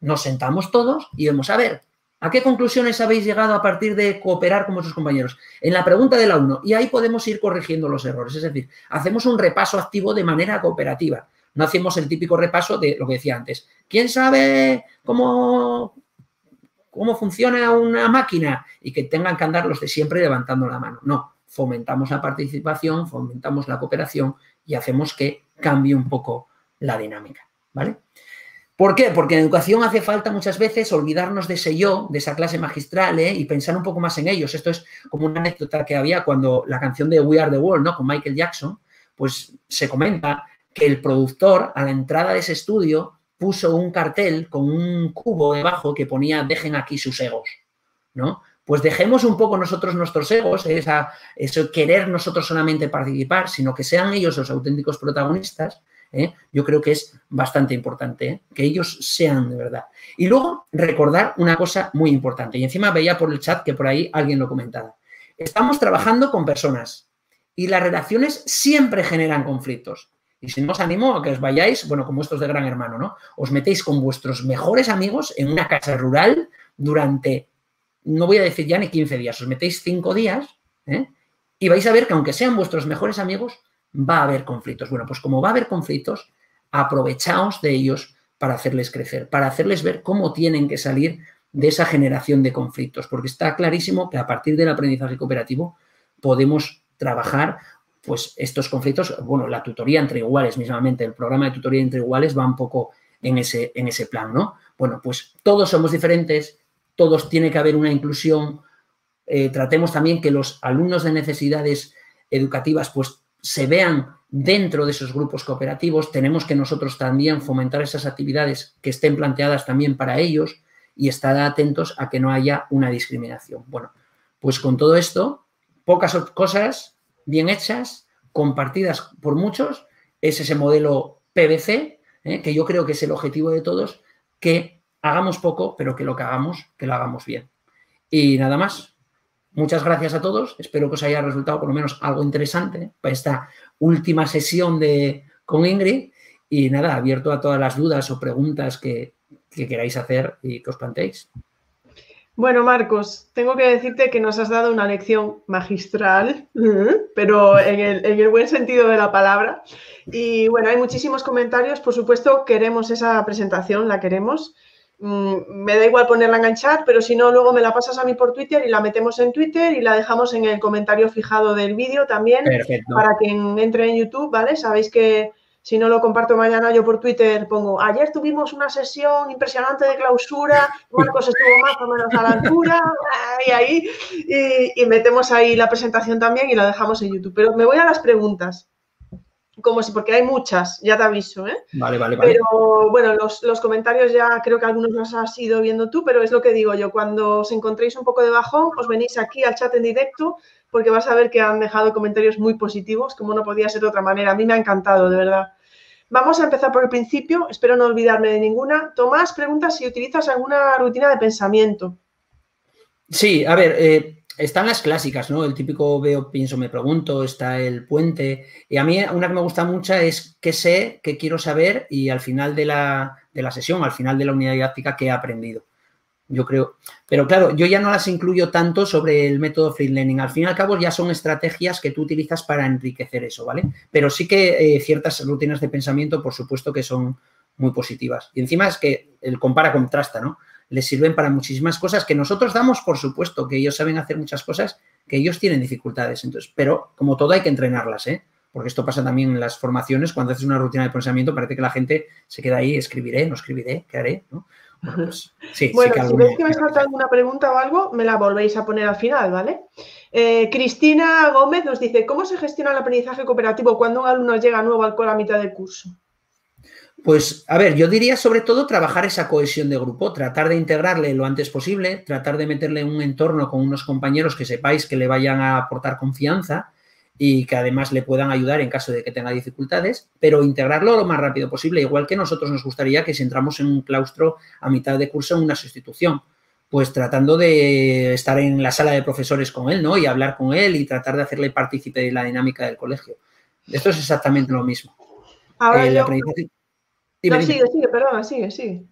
S2: Nos sentamos todos y vamos a ver, ¿a qué conclusiones habéis llegado a partir de cooperar con vuestros compañeros? En la pregunta de la uno y ahí podemos ir corrigiendo los errores. Es decir, hacemos un repaso activo de manera cooperativa. No hacemos el típico repaso de lo que decía antes. ¿Quién sabe cómo, cómo funciona una máquina? Y que tengan que andar los de siempre levantando la mano. No, fomentamos la participación, fomentamos la cooperación y hacemos que cambie un poco la dinámica. ¿Vale? ¿Por qué? Porque en educación hace falta muchas veces olvidarnos de ese yo, de esa clase magistral, ¿eh? y pensar un poco más en ellos. Esto es como una anécdota que había cuando la canción de We Are the World, ¿no? Con Michael Jackson, pues se comenta que el productor a la entrada de ese estudio puso un cartel con un cubo debajo que ponía dejen aquí sus egos, ¿no? Pues dejemos un poco nosotros nuestros egos, esa, eso querer nosotros solamente participar, sino que sean ellos los auténticos protagonistas. ¿Eh? Yo creo que es bastante importante ¿eh? que ellos sean de verdad. Y luego recordar una cosa muy importante. Y encima veía por el chat que por ahí alguien lo comentaba. Estamos trabajando con personas y las relaciones siempre generan conflictos. Y si no os animo a que os vayáis, bueno, como estos de Gran Hermano, ¿no? Os metéis con vuestros mejores amigos en una casa rural durante, no voy a decir ya ni 15 días, os metéis 5 días ¿eh? y vais a ver que aunque sean vuestros mejores amigos, va a haber conflictos. Bueno, pues como va a haber conflictos, aprovechaos de ellos para hacerles crecer, para hacerles ver cómo tienen que salir de esa generación de conflictos, porque está clarísimo que a partir del aprendizaje cooperativo podemos trabajar pues estos conflictos, bueno, la tutoría entre iguales mismamente, el programa de tutoría entre iguales va un poco en ese, en ese plan, ¿no? Bueno, pues todos somos diferentes, todos tiene que haber una inclusión, eh, tratemos también que los alumnos de necesidades educativas pues se vean dentro de esos grupos cooperativos, tenemos que nosotros también fomentar esas actividades que estén planteadas también para ellos y estar atentos a que no haya una discriminación. Bueno, pues con todo esto, pocas cosas bien hechas, compartidas por muchos, es ese modelo PVC, ¿eh? que yo creo que es el objetivo de todos, que hagamos poco, pero que lo que hagamos, que lo hagamos bien. Y nada más. Muchas gracias a todos. Espero que os haya resultado por lo menos algo interesante para esta última sesión de, con Ingrid. Y nada, abierto a todas las dudas o preguntas que, que queráis hacer y que os planteéis.
S1: Bueno, Marcos, tengo que decirte que nos has dado una lección magistral, pero en el, buen sentido de la palabra. Y bueno, hay muchísimos comentarios. Por supuesto, queremos esa presentación, la queremos. Mm, me da igual ponerla en chat, pero si no, luego me la pasas a mí por Twitter y la metemos en Twitter y la dejamos en el comentario fijado del vídeo también. Para quien entre en YouTube, ¿vale? Sabéis que si no lo comparto mañana, yo por Twitter pongo, ayer tuvimos una sesión impresionante de clausura, Marcos estuvo más o menos a la altura, y ahí, y, metemos ahí la presentación también y la dejamos en YouTube. Pero me voy a las preguntas como si, porque hay muchas, ya te aviso, ¿eh?
S2: Vale, vale, vale.
S1: Pero bueno, los, los, comentarios ya creo que algunos los has ido viendo tú, pero es lo que digo yo, cuando os encontréis un poco de bajón, os venís aquí al chat en directo, porque vas a ver que han dejado comentarios muy positivos, como no podía ser de otra manera. A mí me ha encantado, de verdad. Vamos a empezar por el principio, espero no olvidarme de ninguna. Tomás pregunta si utilizas alguna rutina de pensamiento.
S2: Sí, a ver, eh, están las clásicas, ¿no? El típico veo, pienso, me pregunto, está el puente. Y a mí una que me gusta mucho es qué sé, qué quiero saber y al final de la, de la sesión, al final de la unidad didáctica, qué he aprendido yo creo. Pero claro, yo ya no las incluyo tanto sobre el método free learning. Al fin y al cabo ya son estrategias que tú utilizas para enriquecer eso, ¿vale? Pero sí que eh, ciertas rutinas de pensamiento, por supuesto que son muy positivas. Y encima es que el compara contrasta, ¿no? Les sirven para muchísimas cosas que nosotros damos, por supuesto, que ellos saben hacer muchas cosas que ellos tienen dificultades. Entonces, pero como todo hay que entrenarlas, ¿eh? Porque esto pasa también en las formaciones, cuando haces una rutina de pensamiento, parece que la gente se queda ahí, escribiré, no escribiré, ¿qué haré? ¿no?
S1: Bueno, pues, sí, bueno si veis que me falta alguna pregunta o algo, me la volvéis a poner al final, ¿vale? Eh, Cristina Gómez nos dice, ¿cómo se gestiona el aprendizaje cooperativo cuando un alumno llega nuevo al cole a mitad del curso?
S2: Pues, a ver, yo diría sobre todo trabajar esa cohesión de grupo, tratar de integrarle lo antes posible, tratar de meterle en un entorno con unos compañeros que sepáis que le vayan a aportar confianza y que además le puedan ayudar en caso de que tenga dificultades, pero integrarlo lo más rápido posible, igual que nosotros nos gustaría que si entramos en un claustro a mitad de curso en una sustitución, pues tratando de estar en la sala de profesores con él, ¿no? Y hablar con él y tratar de hacerle partícipe de la dinámica del colegio. Esto es exactamente lo mismo.
S1: Ahora aprendizaje... no, sigue, sigue, perdona, sigue, sigue.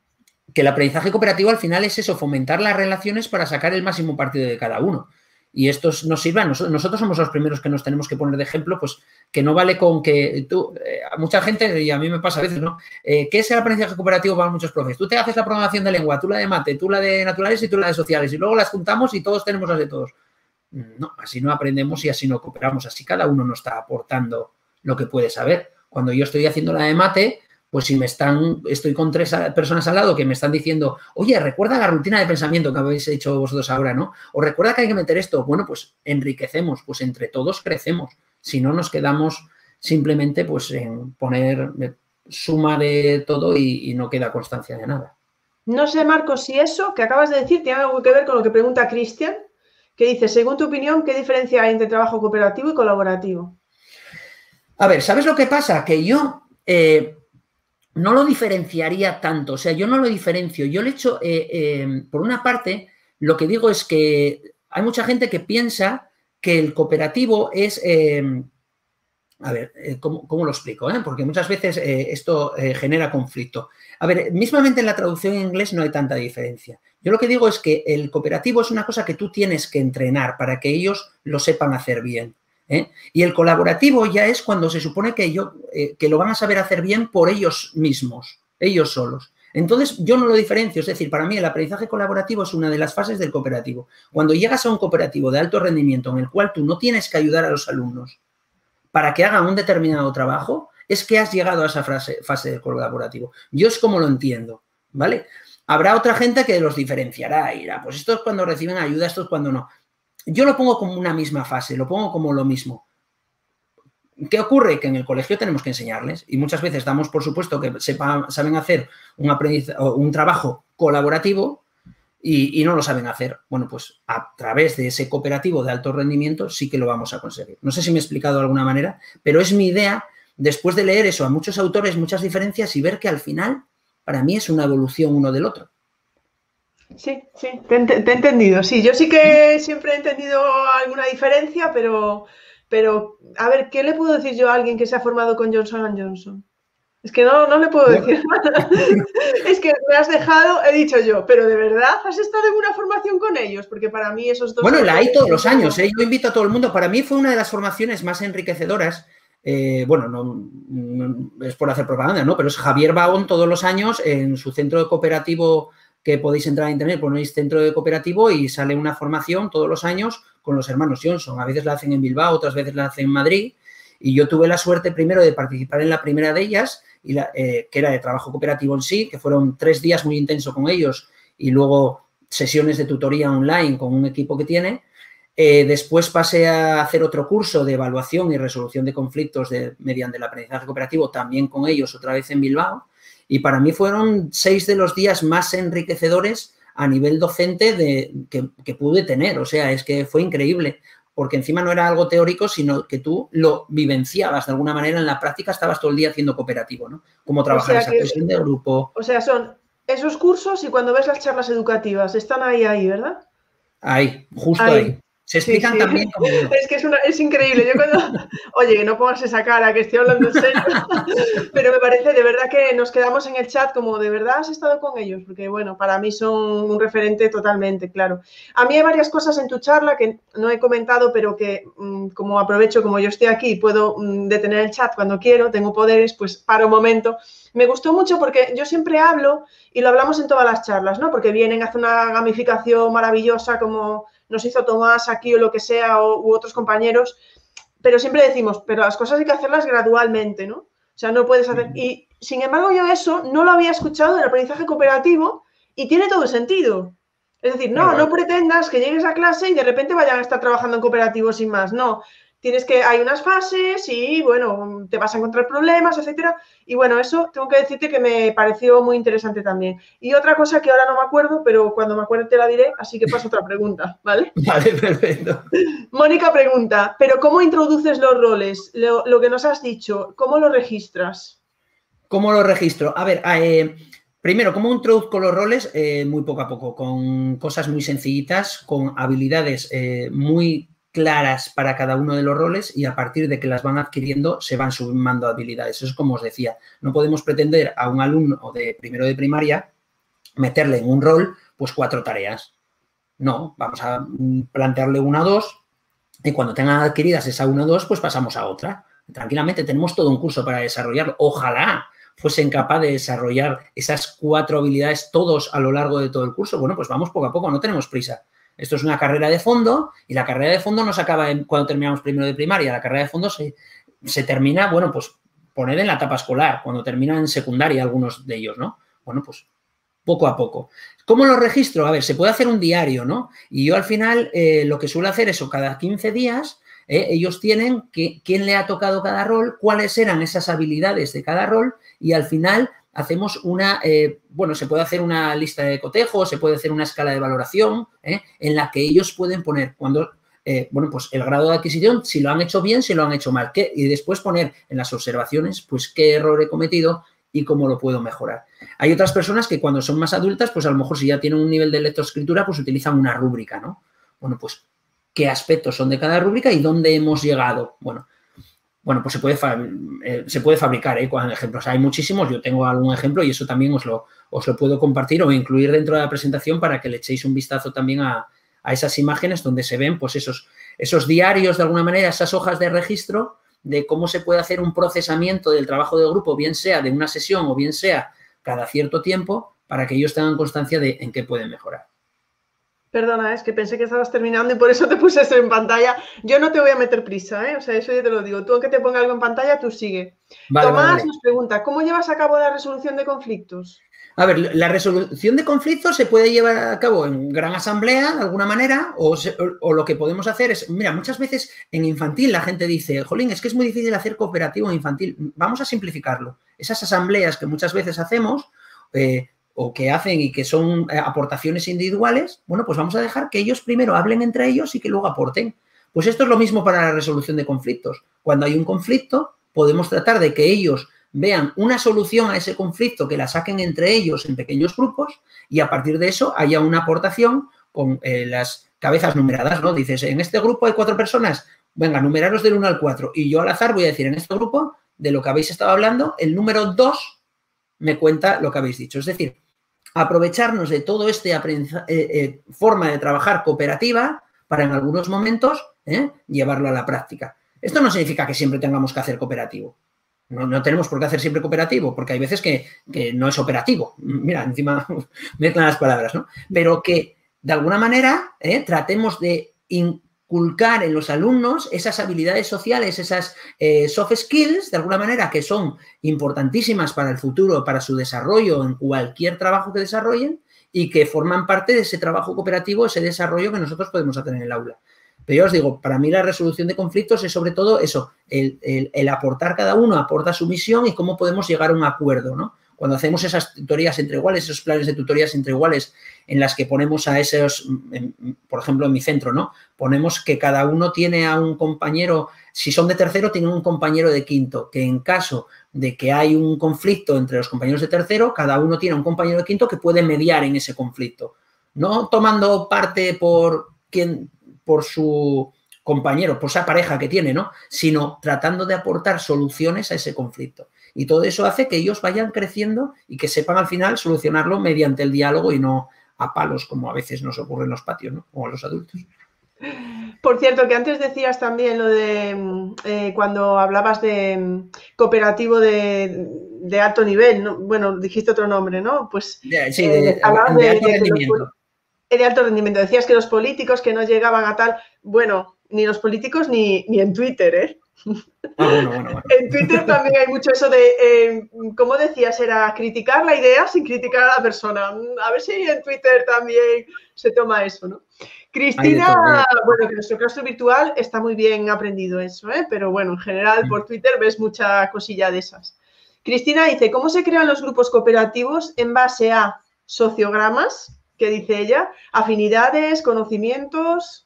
S2: Que el aprendizaje cooperativo al final es eso, fomentar las relaciones para sacar el máximo partido de cada uno y estos nos sirvan. Nosotros somos los primeros que nos tenemos que poner de ejemplo, pues que no vale con que tú, eh, a mucha gente, y a mí me pasa a veces, ¿no? Eh, ¿Qué es el aprendizaje cooperativo para muchos profes? Tú te haces la programación de lengua, tú la de mate, tú la de naturales y tú la de sociales, y luego las juntamos y todos tenemos las de todos. No, así no aprendemos y así no cooperamos, así cada uno nos está aportando lo que puede saber. Cuando yo estoy haciendo la de mate, pues si me están, estoy con tres personas al lado que me están diciendo, oye, recuerda la rutina de pensamiento que habéis hecho vosotros ahora, ¿no? O recuerda que hay que meter esto. Bueno, pues enriquecemos, pues entre todos crecemos. Si no, nos quedamos simplemente pues en poner suma de todo y, no queda constancia de nada.
S1: No sé, Marcos, si eso que acabas de decir tiene algo que ver con lo que pregunta Cristian, que dice, según tu opinión, ¿qué diferencia hay entre trabajo cooperativo y colaborativo?
S2: A ver, ¿sabes lo que pasa? Que yo eh, no lo diferenciaría tanto, o sea, yo no lo diferencio. Yo le echo, eh, eh, por una parte, lo que digo es que hay mucha gente que piensa que el cooperativo es, eh, a ver, ¿cómo, lo explico? Porque muchas veces esto genera conflicto. A ver, mismamente en la traducción en inglés no hay tanta diferencia. Yo lo que digo es que el cooperativo es una cosa que tú tienes que entrenar para que ellos lo sepan hacer bien. ¿Eh? Y el colaborativo ya es cuando se supone que, eh, que lo van a saber hacer bien por ellos mismos, ellos solos. Entonces, yo no lo diferencio, es decir, para mí el aprendizaje colaborativo es una de las fases del cooperativo. Cuando llegas a un cooperativo de alto rendimiento en el cual tú no tienes que ayudar a los alumnos para que hagan un determinado trabajo, es que has llegado a esa fase, del colaborativo. Yo es como lo entiendo, ¿vale? Habrá otra gente que los diferenciará y dirá, pues cuando reciben ayuda, esto es cuando no. Yo lo pongo como una misma fase, lo pongo como lo mismo. ¿Qué ocurre? Que en el colegio tenemos que enseñarles y muchas veces damos por supuesto que sepan, saben hacer un, un trabajo colaborativo y, y, no lo saben hacer. Bueno, pues a través de ese cooperativo de alto rendimiento sí que lo vamos a conseguir. No sé si me he explicado de alguna manera, pero es mi idea después de leer eso a muchos autores, muchas diferencias y ver que al final para mí es una evolución uno del otro.
S1: Sí, sí, te, he entendido. Sí, yo sí que siempre he entendido alguna diferencia, pero, pero a ver, ¿qué le puedo decir yo a alguien que se ha formado con Johnson Johnson? Es que no, no le puedo decir nada. es que me has dejado, he dicho yo, pero de verdad has estado en una formación con ellos, porque para mí esos dos.
S2: Bueno, la hay todos los años, ¿eh? yo invito a todo el mundo. Para mí fue una de las formaciones más enriquecedoras eh, bueno, no, es por hacer propaganda, ¿no? Pero es Javier Baón todos los años en su centro cooperativo que podéis entrar a internet, ponéis centro de cooperativo y sale una formación todos los años con los hermanos Johnson. A veces la hacen en Bilbao, otras veces la hacen en Madrid. Y yo tuve la suerte primero de participar en la primera de ellas, eh, que era de trabajo cooperativo en sí, que fueron tres días muy intensos con ellos y luego sesiones de tutoría online con un equipo que tiene. Eh, después pasé a hacer otro curso de evaluación y resolución de conflictos mediante el aprendizaje cooperativo, también con ellos, otra vez en Bilbao. Y para mí fueron seis de los días más enriquecedores a nivel docente de, que, pude tener. O sea, es que fue increíble, porque encima no era algo teórico, sino que tú lo vivenciabas de alguna manera. En la práctica estabas todo el día haciendo cooperativo, ¿no? Cómo trabajar esa presión de grupo.
S1: O sea, son esos cursos y cuando ves las charlas educativas, están ahí, ahí, ¿verdad?
S2: Ahí, justo ahí. Se explican también como...
S1: Es que es, es, increíble. Yo cuando... Oye, que no pongas esa cara, que estoy hablando en serio. Pero me parece de verdad que nos quedamos en el chat como, ¿de verdad has estado con ellos? Porque, bueno, para mí son un referente totalmente, claro. A mí hay varias cosas en tu charla que no he comentado, pero que mm, como aprovecho, como yo estoy aquí, puedo mm, detener el chat cuando quiero, tengo poderes, pues para un momento. Me gustó mucho porque yo siempre hablo y lo hablamos en todas las charlas, ¿no? Porque vienen, hacen una gamificación maravillosa como nos hizo Tomás aquí o lo que sea, o, u otros compañeros, pero siempre decimos, pero las cosas hay que hacerlas gradualmente, ¿no? O sea, no puedes hacer... Y sin embargo, yo eso no lo había escuchado en el aprendizaje cooperativo y tiene todo el sentido. Es decir, no, no pretendas que llegues a clase y de repente vayan a estar trabajando en cooperativo sin más. No, tienes que, hay unas fases y bueno, te vas a encontrar problemas, etcétera. Y bueno, eso tengo que decirte que me pareció muy interesante también. Y otra cosa que ahora no me acuerdo, pero cuando me acuerde te la diré, así que paso otra pregunta, ¿vale?
S2: Vale, perfecto.
S1: Mónica pregunta, ¿pero cómo introduces los roles? Lo, que nos has dicho, ¿cómo lo registras?
S2: ¿Cómo lo registro? A ver, eh, Primero, ¿cómo introduzco los roles? Eh, muy poco a poco, con cosas muy sencillitas, con habilidades eh, muy claras para cada uno de los roles y a partir de que las van adquiriendo se van sumando habilidades. Eso es como os decía, no podemos pretender a un alumno de primero de primaria meterle en un rol pues cuatro tareas. No, vamos a plantearle una o dos y cuando tengan adquiridas esa una o dos pues pasamos a otra. Tranquilamente tenemos todo un curso para desarrollarlo. Ojalá fuesen capaz de desarrollar esas cuatro habilidades todos a lo largo de todo el curso. Bueno, pues vamos poco a poco, no tenemos prisa. Esto es una carrera de fondo y la carrera de fondo no se acaba cuando terminamos primero de primaria. La carrera de fondo se, se termina, bueno, pues poner en la etapa escolar, cuando terminan en secundaria algunos de ellos, ¿no? Bueno, pues poco a poco. ¿Cómo lo registro? A ver, se puede hacer un diario, ¿no? Y yo al final eh, lo que suelo hacer es, o cada 15 días, eh, ellos tienen que, quién le ha tocado cada rol, cuáles eran esas habilidades de cada rol y al final hacemos una, eh, bueno, se puede hacer una lista de cotejo, se puede hacer una escala de valoración ¿eh? en la que ellos pueden poner cuando, eh, bueno, pues el grado de adquisición, si lo han hecho bien, si lo han hecho mal, ¿qué? y después poner en las observaciones, pues qué error he cometido y cómo lo puedo mejorar. Hay otras personas que cuando son más adultas, pues a lo mejor si ya tienen un nivel de lectoescritura, pues utilizan una rúbrica, ¿no? Bueno, pues qué aspectos son de cada rúbrica y dónde hemos llegado. Bueno, bueno, pues se puede, eh, se puede fabricar ¿eh? con ejemplos. Hay muchísimos, yo tengo algún ejemplo y eso también os lo, os lo puedo compartir o incluir dentro de la presentación para que le echéis un vistazo también a, esas imágenes donde se ven pues esos, esos diarios de alguna manera, esas hojas de registro de cómo se puede hacer un procesamiento del trabajo de grupo, bien sea de una sesión o bien sea cada cierto tiempo para que ellos tengan constancia de en qué pueden mejorar.
S1: Perdona, es que pensé que estabas terminando y por eso te puse eso en pantalla. Yo no te voy a meter prisa, ¿eh? O sea, eso ya te lo digo. Tú, aunque te ponga algo en pantalla, tú sigue. Tomás nos pregunta, ¿cómo llevas a cabo la resolución de conflictos?
S2: A ver, la resolución de conflictos se puede llevar a cabo en gran asamblea, de alguna manera, o, lo que podemos hacer es, mira, muchas veces en infantil la gente dice, jolín, es que es muy difícil hacer cooperativo en infantil. Vamos a simplificarlo. Esas asambleas que muchas veces hacemos, eh, o que hacen y que son eh, aportaciones individuales, bueno, pues vamos a dejar que ellos primero hablen entre ellos y que luego aporten. Pues esto es lo mismo para la resolución de conflictos. Cuando hay un conflicto, podemos tratar de que ellos vean una solución a ese conflicto, que la saquen entre ellos en pequeños grupos y a partir de eso haya una aportación con eh, las cabezas numeradas, ¿no? Dices, en este grupo hay cuatro personas, venga, numeraros del 1 al 4 y yo al azar voy a decir, en este grupo, de lo que habéis estado hablando, el número 2 me cuenta lo que habéis dicho. Es decir, aprovecharnos de todo este eh, eh, forma de trabajar cooperativa para en algunos momentos ¿eh? llevarlo a la práctica. Esto no significa que siempre tengamos que hacer cooperativo. No, tenemos por qué hacer siempre cooperativo, porque hay veces que, no es operativo. Mira, encima mezclan las palabras, ¿no? Pero que de alguna manera tratemos de inculcar en los alumnos esas habilidades sociales, esas eh, soft skills, de alguna manera, que son importantísimas para el futuro, para su desarrollo en cualquier trabajo que desarrollen y que forman parte de ese trabajo cooperativo, ese desarrollo que nosotros podemos hacer en el aula. Pero yo os digo, para mí la resolución de conflictos es sobre todo eso, el, el aportar cada uno, aporta su misión y cómo podemos llegar a un acuerdo, ¿no? Cuando hacemos esas tutorías entre iguales, esos planes de tutorías entre iguales, en las que ponemos a esos, por ejemplo, en mi centro, ¿no? Ponemos que cada uno tiene a un compañero, si son de tercero, tienen un compañero de quinto, que en caso de que hay un conflicto entre los compañeros de tercero, cada uno tiene un compañero de quinto que puede mediar en ese conflicto. No tomando parte por quien, por su compañero, por esa pareja que tiene, ¿no? Sino tratando de aportar soluciones a ese conflicto. Y todo eso hace que ellos vayan creciendo y que sepan al final solucionarlo mediante el diálogo y no a palos, como a veces nos ocurre en los patios, ¿no? O a los adultos.
S1: Por cierto, que antes decías también lo de mm, eh, cuando hablabas de mm, cooperativo de, alto nivel, bueno, dijiste otro nombre, ¿no? Pues
S2: sí, eh, de, alto rendimiento.
S1: de alto rendimiento. Decías que los políticos que no llegaban a tal, bueno, ni los políticos ni, ni en Twitter, ¿eh?
S2: Ah,
S1: en Twitter también hay mucho eso de, eh, como decías, era criticar la idea sin criticar a la persona. A ver si en Twitter también se toma eso, ¿no? Cristina, bueno, que nuestro claustro virtual está muy bien aprendido eso, ¿eh? pero bueno, en general por Twitter ves mucha cosilla de esas. Cristina dice, ¿cómo se crean los grupos cooperativos en base a sociogramas, que dice ella, afinidades, conocimientos?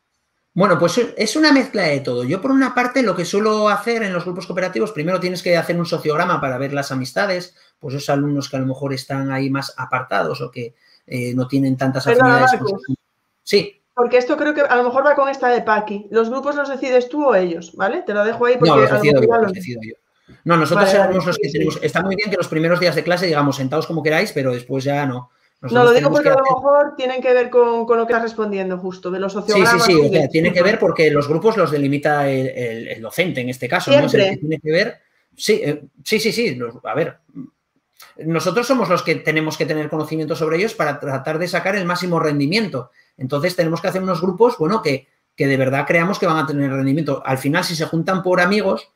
S2: Bueno, pues es una mezcla de todo. Yo, por una parte, lo que suelo hacer en los grupos cooperativos, primero tienes que hacer un sociograma para ver las amistades, pues esos alumnos que a lo mejor están ahí más apartados o que eh, no tienen tantas afinidades.
S1: sí. Porque esto creo que a lo mejor va con esta de Paqui. ¿Los grupos los decides tú o ellos? ¿Vale? Te lo dejo ahí porque...
S2: No, los decido, yo, los decido yo. No, nosotros somos los que tenemos... Está muy bien que los primeros días de clase, digamos, sentados como queráis, pero después ya no
S1: no, lo digo porque a lo mejor tienen que ver con, lo que estás respondiendo justo, de los sociogramas.
S2: Sí, sí, sí, tiene que ver porque los grupos los delimita el, docente en este caso. ¿no? tiene que ver, sí, eh, sí, sí, sí, a ver, nosotros somos los que tenemos que tener conocimiento sobre ellos para tratar de sacar el máximo rendimiento. Entonces tenemos que hacer unos grupos, bueno, que, que de verdad creamos que van a tener rendimiento. Al final, si se juntan por amigos,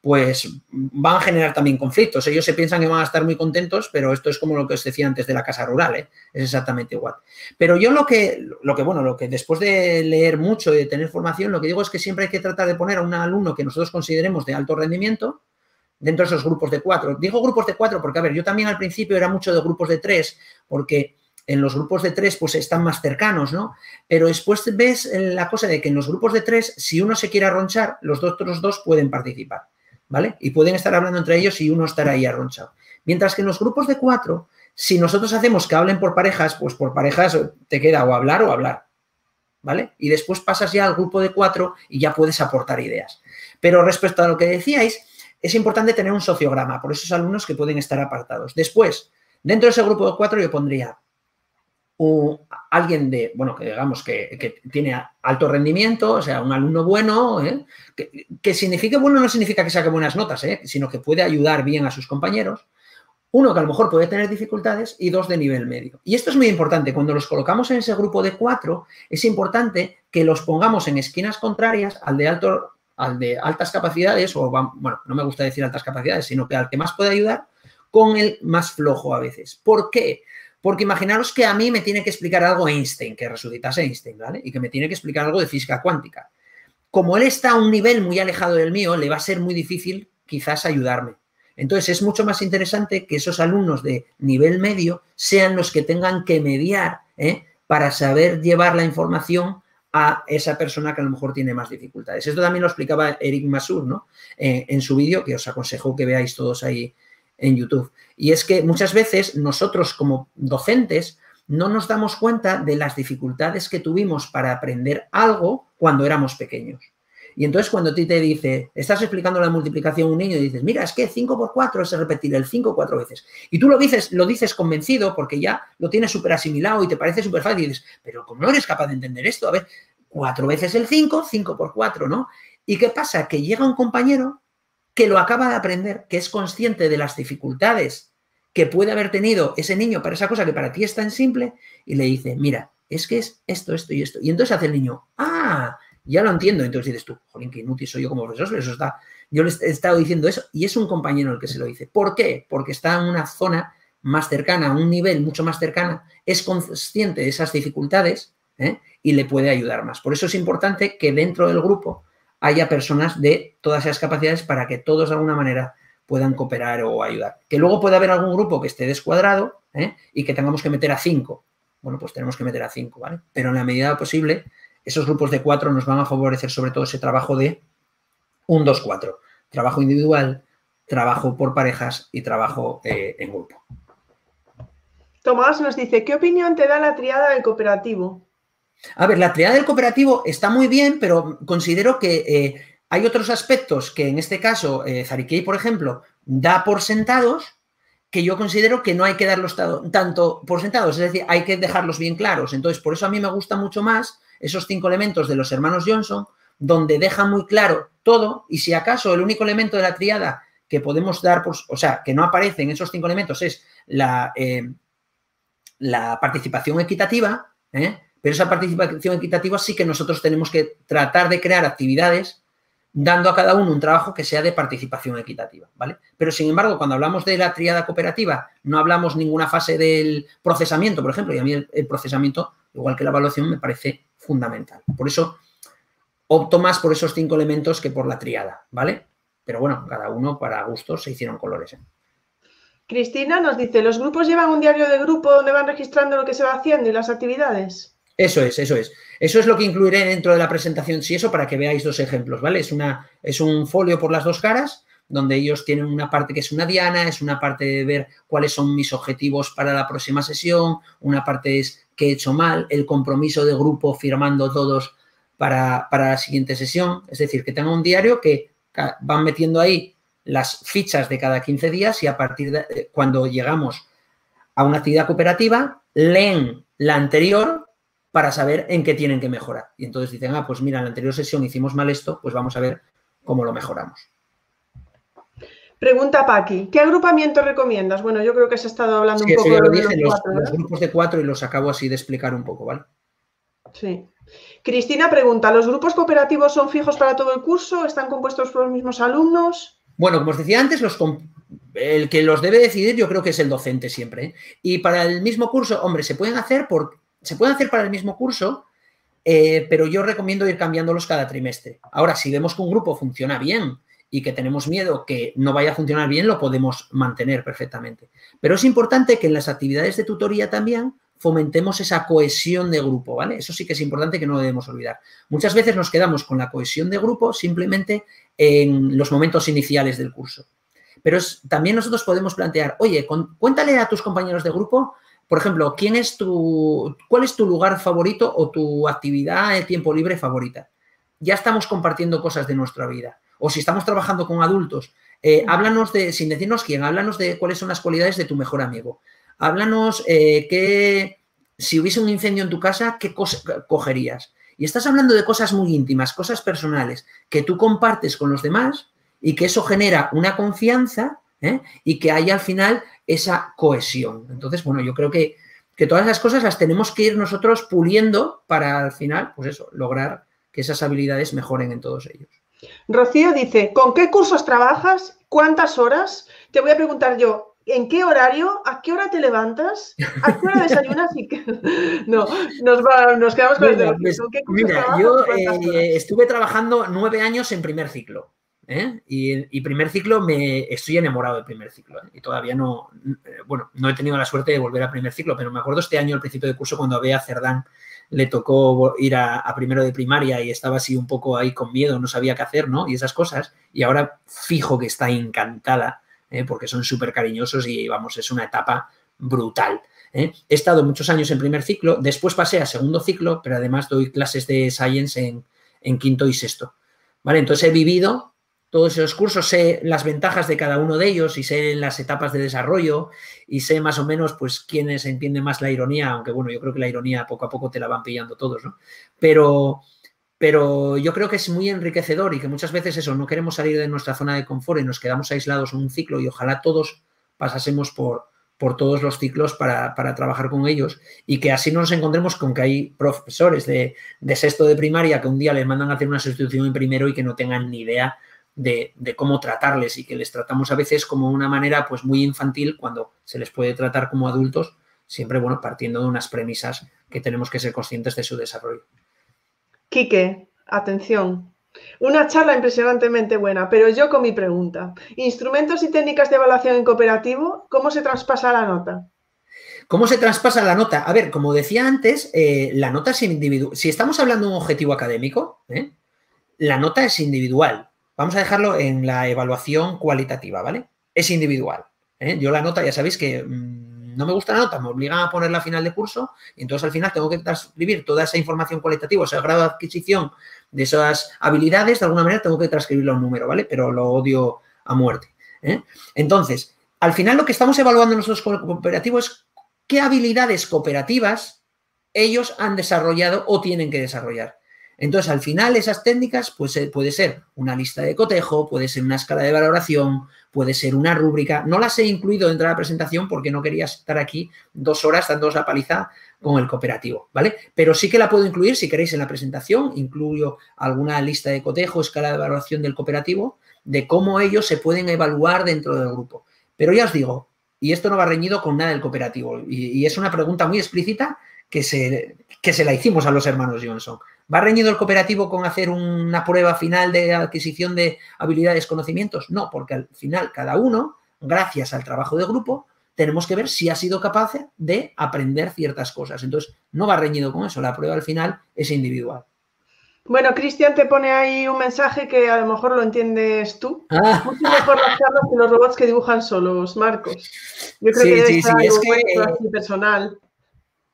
S2: pues van a generar también conflictos. Ellos se piensan que van a estar muy contentos, pero esto es como lo que os decía antes de la casa rural, ¿eh? es exactamente igual. Pero yo lo que, lo que, bueno, lo que después de leer mucho y de tener formación, lo que digo es que siempre hay que tratar de poner a un alumno que nosotros consideremos de alto rendimiento dentro de esos grupos de cuatro. Digo grupos de cuatro porque, a ver, yo también al principio era mucho de grupos de tres, porque en los grupos de tres pues están más cercanos, ¿no? Pero después ves la cosa de que en los grupos de tres, si uno se quiere arronchar, los otros dos pueden participar. ¿Vale? Y pueden estar hablando entre ellos y uno estará ahí arronchado. Mientras que en los grupos de cuatro, si nosotros hacemos que hablen por parejas, pues por parejas te queda o hablar o hablar, ¿vale? Y después pasas ya al grupo de cuatro y ya puedes aportar ideas. Pero respecto a lo que decíais, es importante tener un sociograma por esos alumnos que pueden estar apartados. Después, dentro de ese grupo de cuatro yo pondría alguien de, bueno, que digamos que, tiene alto rendimiento, o sea, un alumno bueno, ¿eh? que, signifique bueno no significa que saque buenas notas, ¿eh? sino que puede ayudar bien a sus compañeros. Uno que a lo mejor puede tener dificultades y dos de nivel medio. Y esto es muy importante. Cuando los colocamos en ese grupo de cuatro, es importante que los pongamos en esquinas contrarias al de, alto, al de altas capacidades, o bueno, no me gusta decir altas capacidades, sino que al que más puede ayudar, con el más flojo a veces. ¿Por qué? Porque imaginaros que a mí me tiene que explicar algo Einstein, que resucitase Einstein, ¿vale? Y que me tiene que explicar algo de física cuántica. Como él está a un nivel muy alejado del mío, le va a ser muy difícil quizás ayudarme. Entonces es mucho más interesante que esos alumnos de nivel medio sean los que tengan que mediar ¿eh? para saber llevar la información a esa persona que a lo mejor tiene más dificultades. Esto también lo explicaba Eric Masur ¿no? Eh, en su vídeo, que os aconsejo que veáis todos ahí en YouTube. Y es que muchas veces nosotros como docentes no nos damos cuenta de las dificultades que tuvimos para aprender algo cuando éramos pequeños. Y entonces cuando a ti te dice, estás explicando la multiplicación a un niño y dices, mira, es que 5 por 4 es repetir el 5 cuatro veces. Y tú lo dices, lo dices convencido porque ya lo tienes súper asimilado y te parece súper fácil y dices, pero ¿cómo no eres capaz de entender esto? A ver, cuatro veces el 5, 5 por 4, ¿no? ¿Y qué pasa? Que llega un compañero que lo acaba de aprender, que es consciente de las dificultades que puede haber tenido ese niño para esa cosa que para ti es tan simple y le dice, mira, es que es esto, esto y esto. Y entonces hace el niño, ah, ya lo entiendo. Entonces dices tú, jolín, qué inútil soy yo como profesor, eso está, yo le he estado diciendo eso y es un compañero el que se lo dice. ¿Por qué? Porque está en una zona más cercana, a un nivel mucho más cercana, es consciente de esas dificultades ¿eh? y le puede ayudar más. Por eso es importante que dentro del grupo haya personas de todas esas capacidades para que todos de alguna manera puedan cooperar o ayudar. Que luego puede haber algún grupo que esté descuadrado ¿eh? y que tengamos que meter a cinco. Bueno, pues tenemos que meter a cinco, ¿vale? Pero en la medida posible, esos grupos de cuatro nos van a favorecer sobre todo ese trabajo de un, dos, cuatro. Trabajo individual, trabajo por parejas y trabajo eh, en grupo.
S1: Tomás nos dice, ¿qué opinión te da la triada del cooperativo?
S2: A ver, la triada del cooperativo está muy bien, pero considero que eh, hay otros aspectos que en este caso eh, por ejemplo, da por sentados que yo considero que no hay que darlos tanto por sentados, es decir, hay que dejarlos bien claros. Entonces, por eso a mí me gusta mucho más esos cinco elementos de los hermanos Johnson, donde deja muy claro todo y si acaso el único elemento de la triada que podemos dar, por, o sea, que no aparece en esos cinco elementos es la, eh, la participación equitativa, ¿eh? Pero esa participación equitativa sí que nosotros tenemos que tratar de crear actividades dando a cada uno un trabajo que sea de participación equitativa, ¿vale? Pero sin embargo, cuando hablamos de la triada cooperativa, no hablamos ninguna fase del procesamiento, por ejemplo, y a mí el, procesamiento, igual que la evaluación, me parece fundamental. Por eso opto más por esos cinco elementos que por la triada, ¿vale? Pero bueno, cada uno para gustos se hicieron colores. ¿eh?
S1: Cristina nos dice, ¿los grupos llevan un diario de grupo donde van registrando lo que se va haciendo y las actividades?
S2: Eso es, eso es. Eso es lo que incluiré dentro de la presentación, si eso, para que veáis dos ejemplos, ¿vale? Es, una, es un folio por las dos caras, donde ellos tienen una parte que es una diana, es una parte de ver cuáles son mis objetivos para la próxima sesión, una parte es qué he hecho mal, el compromiso de grupo firmando todos para, para la siguiente sesión, es decir, que tengan un diario que van metiendo ahí las fichas de cada 15 días y a partir de cuando llegamos a una actividad cooperativa, leen la anterior para saber en qué tienen que mejorar. Y entonces dicen, ah, pues mira, en la anterior sesión hicimos mal esto, pues vamos a ver cómo lo mejoramos.
S1: Pregunta Paqui, ¿qué agrupamiento recomiendas? Bueno, yo creo que se ha estado hablando un poco de
S2: los, los, grupos de cuatro y los acabo así de explicar un poco, ¿vale?
S1: Sí. Cristina pregunta, ¿los grupos cooperativos son fijos para todo el curso? ¿Están compuestos por los mismos alumnos?
S2: Bueno, como os decía antes, los, el que los debe decidir yo creo que es el docente siempre. ¿eh? Y para el mismo curso, hombre, se pueden hacer por se puede hacer para el mismo curso, eh, pero yo recomiendo ir cambiándolos cada trimestre. Ahora, si vemos que un grupo funciona bien y que tenemos miedo que no vaya a funcionar bien, lo podemos mantener perfectamente. Pero es importante que en las actividades de tutoría también fomentemos esa cohesión de grupo, ¿vale? Eso sí que es importante que no lo debemos olvidar. Muchas veces nos quedamos con la cohesión de grupo simplemente en los momentos iniciales del curso. Pero también nosotros podemos plantear, oye, cuéntale a tus compañeros de grupo por ejemplo, ¿quién es tu, ¿cuál es tu lugar favorito o tu actividad de tiempo libre favorita? Ya estamos compartiendo cosas de nuestra vida. O si estamos trabajando con adultos, eh, háblanos de, sin decirnos quién, háblanos de cuáles son las cualidades de tu mejor amigo. Háblanos eh, que si hubiese un incendio en tu casa, ¿qué cosa cogerías? Y estás hablando de cosas muy íntimas, cosas personales, que tú compartes con los demás y que eso genera una confianza ¿eh? y que hay al final esa cohesión. Entonces, bueno, yo creo que, que todas esas cosas las tenemos que ir nosotros puliendo para al final, pues eso, lograr que esas habilidades mejoren en todos ellos.
S1: Rocío dice, ¿con qué cursos trabajas? ¿Cuántas horas? Te voy a preguntar yo, ¿en qué horario? ¿A qué hora te levantas? ¿A qué hora desayunas? No, nos, quedamos con el
S2: pues, Mira, yo eh, estuve trabajando nueve años en primer ciclo. ¿Eh? Y, primer ciclo me estoy enamorado del primer ciclo. ¿eh? Y todavía no, bueno, no he tenido la suerte de volver a primer ciclo, pero me acuerdo este año, al principio de curso, cuando a Cerdán le tocó ir a, primero de primaria y estaba así un poco ahí con miedo, no sabía qué hacer, ¿no? Y esas cosas. Y ahora fijo que está encantada, ¿eh? porque son súper cariñosos y vamos, es una etapa brutal. ¿eh? He estado muchos años en primer ciclo, después pasé a segundo ciclo, pero además doy clases de science en, en quinto y sexto. ¿Vale? Entonces he vivido todos esos cursos, sé las ventajas de cada uno de ellos y sé las etapas de desarrollo y sé más o menos pues quiénes entienden más la ironía, aunque bueno, yo creo que la ironía poco a poco te la van pillando todos, ¿no? Pero, pero yo creo que es muy enriquecedor y que muchas veces eso, no queremos salir de nuestra zona de confort y nos quedamos aislados en un ciclo y ojalá todos pasásemos por, por todos los ciclos para, trabajar con ellos y que así no nos encontremos con que hay profesores de, de sexto de primaria que un día les mandan a hacer una sustitución en primero y que no tengan ni idea de, cómo tratarles y que les tratamos a veces como una manera pues muy infantil cuando se les puede tratar como adultos, siempre bueno, partiendo de unas premisas que tenemos que ser conscientes de su desarrollo.
S1: Quique, atención. Una charla impresionantemente buena, pero yo con mi pregunta. Instrumentos y técnicas de evaluación en cooperativo, ¿cómo se traspasa la nota?
S2: ¿Cómo se traspasa la nota? A ver, como decía antes, eh, la nota es individual. Si estamos hablando de un objetivo académico, ¿eh? la nota es individual. Vamos a dejarlo en la evaluación cualitativa, ¿vale? Es individual. ¿eh? Yo la nota, ya sabéis que mm, no me gusta la nota, me obligan a ponerla a final de curso y entonces al final tengo que transcribir toda esa información cualitativa, o sea, el grado de adquisición de esas habilidades, de alguna manera tengo que transcribirlo a un número, ¿vale? Pero lo odio a muerte. ¿eh? Entonces, al final lo que estamos evaluando nosotros como cooperativo es qué habilidades cooperativas ellos han desarrollado o tienen que desarrollar. Entonces, al final, esas técnicas pues, eh, puede ser una lista de cotejo, puede ser una escala de valoración, puede ser una rúbrica. No las he incluido dentro de la presentación porque no quería estar aquí dos horas dándoos la paliza con el cooperativo, ¿vale? Pero sí que la puedo incluir si queréis en la presentación. Incluyo alguna lista de cotejo, escala de valoración del cooperativo, de cómo ellos se pueden evaluar dentro del grupo. Pero ya os digo, y esto no va reñido con nada del cooperativo, y, es una pregunta muy explícita que se, que se la hicimos a los hermanos Johnson. ¿Va reñido el cooperativo con hacer una prueba final de adquisición de habilidades, conocimientos? No, porque al final cada uno, gracias al trabajo de grupo, tenemos que ver si ha sido capaz de aprender ciertas cosas. Entonces, no va reñido con eso, la prueba al final es individual.
S1: Bueno, Cristian te pone ahí un mensaje que a lo mejor lo entiendes tú. Ah. Mucho mejor las charlas que los robots que dibujan solos, Marcos. Yo creo que sí, sí, es que, personal.